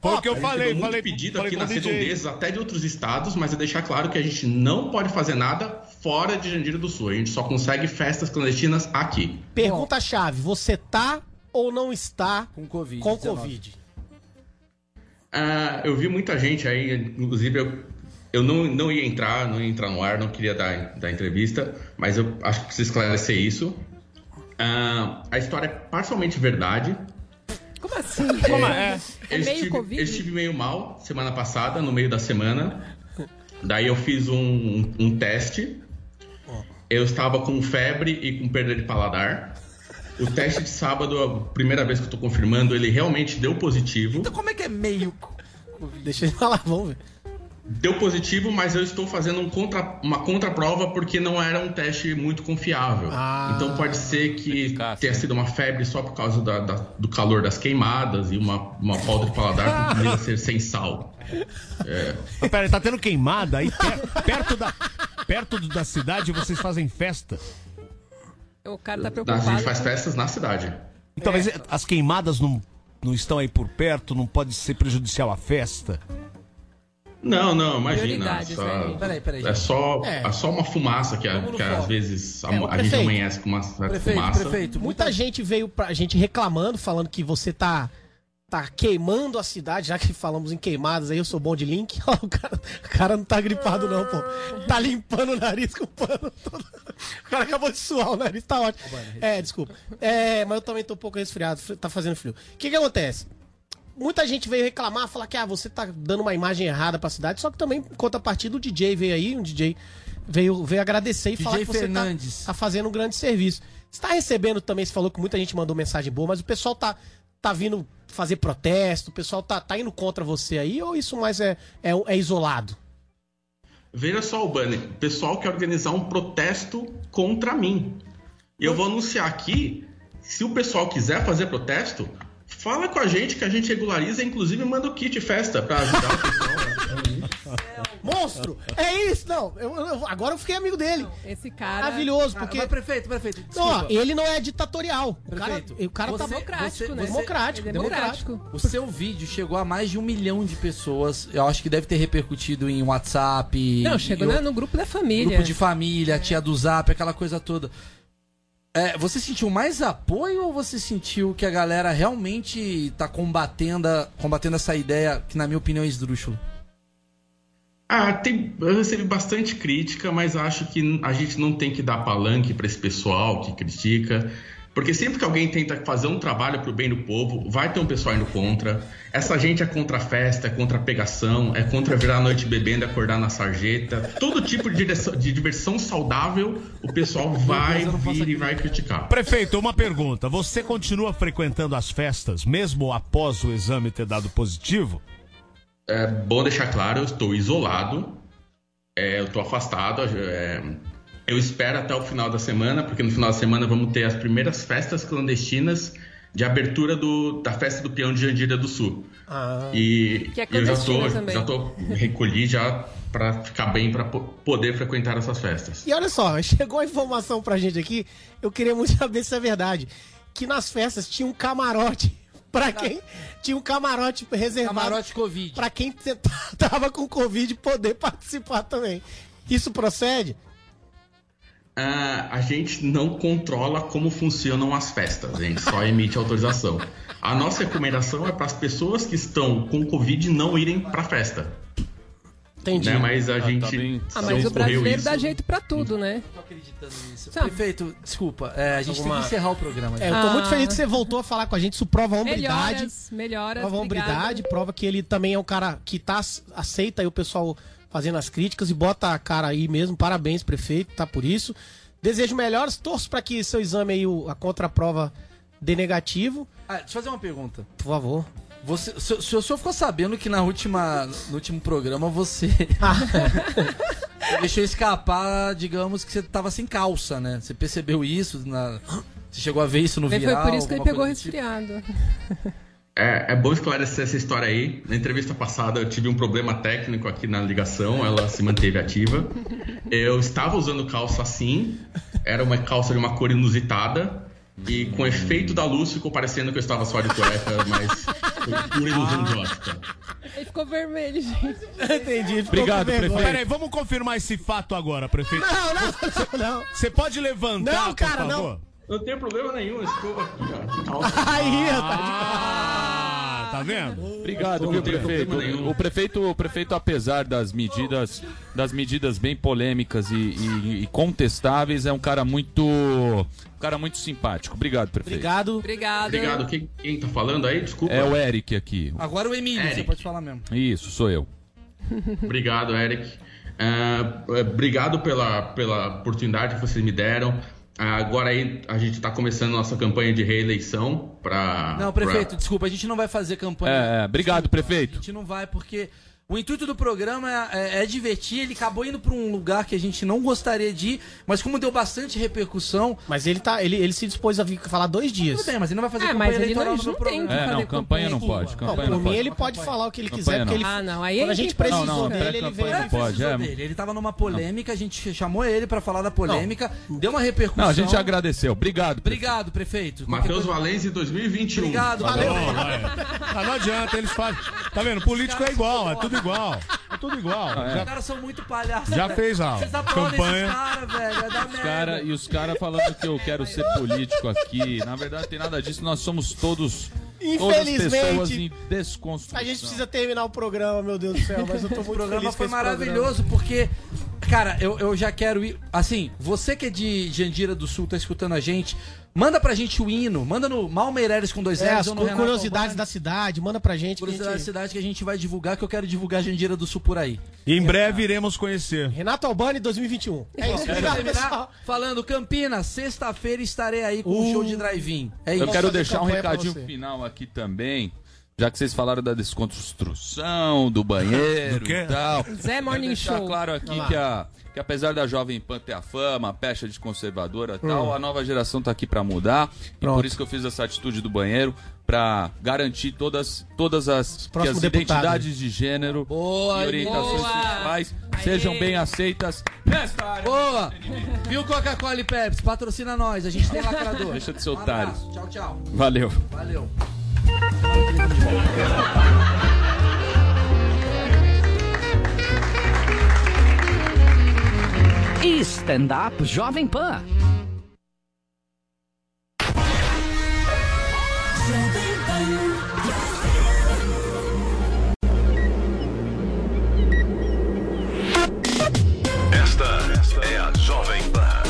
Foi o que eu falei, falei- pedido falei aqui nas redondezas, até de outros estados, mas é deixar claro que a gente não pode fazer nada fora de Jandira do Sul. A gente só consegue festas clandestinas aqui. Pergunta-chave: você tá ou não está com Covid? Com Covid. Ah, eu vi muita gente aí, inclusive eu, eu não, não ia entrar, não ia entrar no ar, não queria dar, dar entrevista, mas eu acho que preciso esclarecer isso. Ah, a história é parcialmente verdade. Como assim? Como é? É eu meio estive, Covid? Eu estive meio mal semana passada, no meio da semana. Daí eu fiz um, um teste. Eu estava com febre e com perda de paladar. O teste de sábado, a primeira vez que eu tô confirmando, ele realmente deu positivo. Então como é que é meio... Deixa ele falar, vamos ver. Deu positivo, mas eu estou fazendo um contra, uma contraprova porque não era um teste muito confiável. Ah. então pode ser que tenha sido uma febre só por causa da- da- do calor das queimadas e uma, uma falta de paladar por comida ser sem sal. É, Mas Pera, tá tendo queimada aí per- perto da, perto da cidade vocês fazem festa? O cara tá a preocupado. gente faz festas na cidade. Então, mas as queimadas não, não estão aí por perto, não pode ser prejudicial à festa? Não, não, imagina. Só- né? Peraí, peraí, é, só, É. é. só uma fumaça que, a- que às vezes a, É, a gente prefeito. amanhece com uma certa fumaça. Muita gente veio pra gente reclamando, falando que você tá, tá queimando a cidade, já que falamos em queimadas aí, eu sou bom de link. (laughs) Ó, o, cara, o cara não tá gripado, não, pô. Tá limpando o nariz com o pano todo. O cara acabou de suar o nariz, tá ótimo. É, desculpa. É, mas eu também tô um pouco resfriado, tá fazendo frio. O que que acontece? Muita gente veio reclamar, falar que ah, você tá dando uma imagem errada pra cidade, só que também, em contrapartida, o DJ veio aí, um DJ veio, veio agradecer e DJ falar que você tá, Fernandes. tá fazendo um grande serviço. Você tá recebendo também, você falou que muita gente mandou mensagem boa, mas o pessoal tá, tá vindo fazer protesto, o pessoal tá, tá indo contra você aí, ou isso mais é, é, é isolado? Veja só, Albani, o pessoal quer organizar um protesto contra mim. E eu vou anunciar aqui, se o pessoal quiser fazer protesto, fala com a gente que a gente regulariza, inclusive manda o kit festa pra ajudar o pessoal. (laughs) Monstro! É isso! Não, eu- eu- agora eu fiquei amigo dele. Esse cara. Maravilhoso, Cara, porque. mas prefeito, prefeito, Não, ó, desculpa. ele não é ditatorial. O cara, Prefeito, o cara tá você- democrático, você- né? Democrático, Ele é democrático. O seu vídeo chegou a mais de um milhão de pessoas. Eu acho que deve ter repercutido em WhatsApp. Não, chegou em na- no grupo da família. Grupo de família, tia do Zap, aquela coisa toda. É, você sentiu mais apoio ou você sentiu que a galera realmente tá combatendo, combatendo essa ideia que, na minha opinião, é esdrúxulo? Ah, tem, eu recebi bastante crítica, mas acho que a gente não tem que dar palanque para esse pessoal que critica. Porque sempre que alguém tenta fazer um trabalho pro bem do povo, vai ter um pessoal indo contra. Essa gente é contra a festa, é contra a pegação, é contra virar a noite bebendo, acordar na sarjeta. Todo tipo de, direção- de diversão saudável, o pessoal vai vir e vai criticar. Prefeito, uma pergunta. Você continua frequentando as festas, mesmo após o exame ter dado positivo? É bom deixar claro, eu estou isolado, é, eu estou afastado. é, eu espero até o final da semana, porque no final da semana vamos ter as primeiras festas clandestinas de abertura do- da festa do peão de Jandira do Sul. Ah. E Que é eu já tô, também. já tô recolhi já para ficar bem para poder frequentar essas festas. E olha só, (laughs) chegou a informação pra gente aqui, eu queria muito (laughs) saber se é verdade. Que nas festas tinha um camarote. (laughs) Pra quem? Tinha um camarote reservado. Camarote Covid. Pra quem tava com Covid poder participar também. Isso procede? Ah, a gente não controla como funcionam as festas, a gente só emite autorização. A nossa recomendação é para as pessoas que estão com Covid não irem para a festa. Entendi. Né? Mas a Ah, tá gente. bem. Ah, mas o brasileiro isso. dá jeito pra tudo, né? Tá. Prefeito, desculpa, é, a gente Alguma- tem que encerrar o programa. É, eu tô muito feliz que você voltou a falar com a gente. Isso prova a hombridade. Melhoras, melhoras. Prova a hombridade, prova que ele também é um cara que tá, aceita aí o pessoal fazendo as críticas e bota a cara aí mesmo. Parabéns, prefeito, tá por isso. Desejo melhores, torço pra que seu exame aí, o- a contraprova, dê negativo. Ah, deixa eu fazer uma pergunta. Por favor. Você, se, se o senhor ficou sabendo que na última, no último programa você (laughs) (laughs) deixou escapar, digamos, que você tava sem calça, né? Você percebeu isso? Na, você chegou a ver isso no Foi viral? por isso que ele pegou coisa do tipo? É, é bom esclarecer essa história aí. Na entrevista passada eu tive um problema técnico aqui na ligação, ela se manteve ativa. Eu estava usando calça assim, era uma calça de uma cor inusitada. E com efeito da luz ficou parecendo que eu estava só de cueca, mas foi pura ilusão de ótica. Ele ficou vermelho, gente. (laughs) Entendi. Obrigado, prefeito. Peraí, vamos confirmar esse fato agora, prefeito. Não, não, não. Você pode levantar, Não, cara, por não. favor? Não tem problema nenhum, escova aqui, (laughs) ó. de. Aí, tá Ah, tá vendo? Obrigado, Não viu, prefeito? nenhum. O prefeito, o prefeito, apesar das medidas, das medidas bem polêmicas e, e- e contestáveis, é um cara muito, um cara muito simpático. Obrigado, prefeito. Obrigado. Obrigado. Obrigado. Quem, quem tá falando aí? Desculpa. É o Eric aqui. Agora o Emílio, Eric. você pode falar mesmo. Isso, sou eu. (laughs) Obrigado, Eric. Ah, obrigado pela, pela oportunidade que vocês me deram. Agora aí a gente está começando nossa campanha de reeleição para. Não, prefeito, desculpa, a gente não vai fazer campanha. É, é, obrigado, A prefeito. gente não vai porque o intuito do programa é, é divertir. Ele acabou indo pra um lugar que a gente não gostaria de ir, mas como deu bastante repercussão. Mas ele, tá, ele, ele se dispôs a vir falar dois dias. Tudo bem, mas ele não vai fazer É, campanha mas ele eleitoral não- no não tem programa. que É, não, campanha não campanha pode. aqui. Não, Campanha por não mim pode. ele pode falar o que ele Campanha quiser, não. porque ele, Ah, não, aí quando a é gente precisou Não, não, dele, ele veio. não pode. Precisou é. dele. Ele tava numa polêmica, a gente chamou ele pra falar da polêmica, deu uma repercussão. Não, a gente agradeceu. Obrigado. prefeito. Obrigado, prefeito. Matheus Valenze 2021. Obrigado, valeu. Não, não adianta, eles fazem. Tá vendo? Político é igual, é tudo igual. É tudo igual. Os Já, caras são muito palhaços. já né? fez a Vocês aplaudem campanha. esses caras, velho. Os merda. cara, e os caras falando que eu quero ser político aqui. Na verdade, tem nada disso. Nós somos todos. Infelizmente, pessoas em desconstrução. A gente precisa terminar o programa, meu Deus do céu, mas eu tô O muito programa feliz com foi esse maravilhoso porque, cara, eu, eu já quero ir. Assim, você que é de Jandira do Sul, tá escutando a gente, manda pra gente o hino, manda no Mal Meireles com dois. É, L's as ou no Renato curiosidades Albani. da cidade, manda pra gente. que a Curiosidade da gente- cidade que a gente vai divulgar, que eu quero divulgar Jandira do Sul por aí. E em breve iremos conhecer. Renato Albani 2021. É isso, Quero obrigado, pessoal. falando, Campinas, sexta-feira estarei aí com Uh. um show de drive-in. É Eu isso. quero fazer deixar um recadinho final aqui também. Já que vocês falaram da desconstrução, do banheiro Do e tal. (laughs) Zé Morning Show. claro aqui que, a, que apesar da Jovem Pan ter a fama, a pecha de conservadora e tal, Hum. a nova geração tá aqui pra mudar. E Pronto. por isso que eu fiz essa atitude do banheiro pra garantir todas, todas as, que as deputado. identidades de gênero Boa, e orientações boa. sexuais sejam bem aceitas nesta área. Boa! Viu Coca-Cola e Pepsi? Patrocina nós, a gente tem lacrador. Deixa de ser Um otário. Tchau, tchau. Valeu. Valeu. Stand-up Jovem Pan. Esta é a Jovem Pan.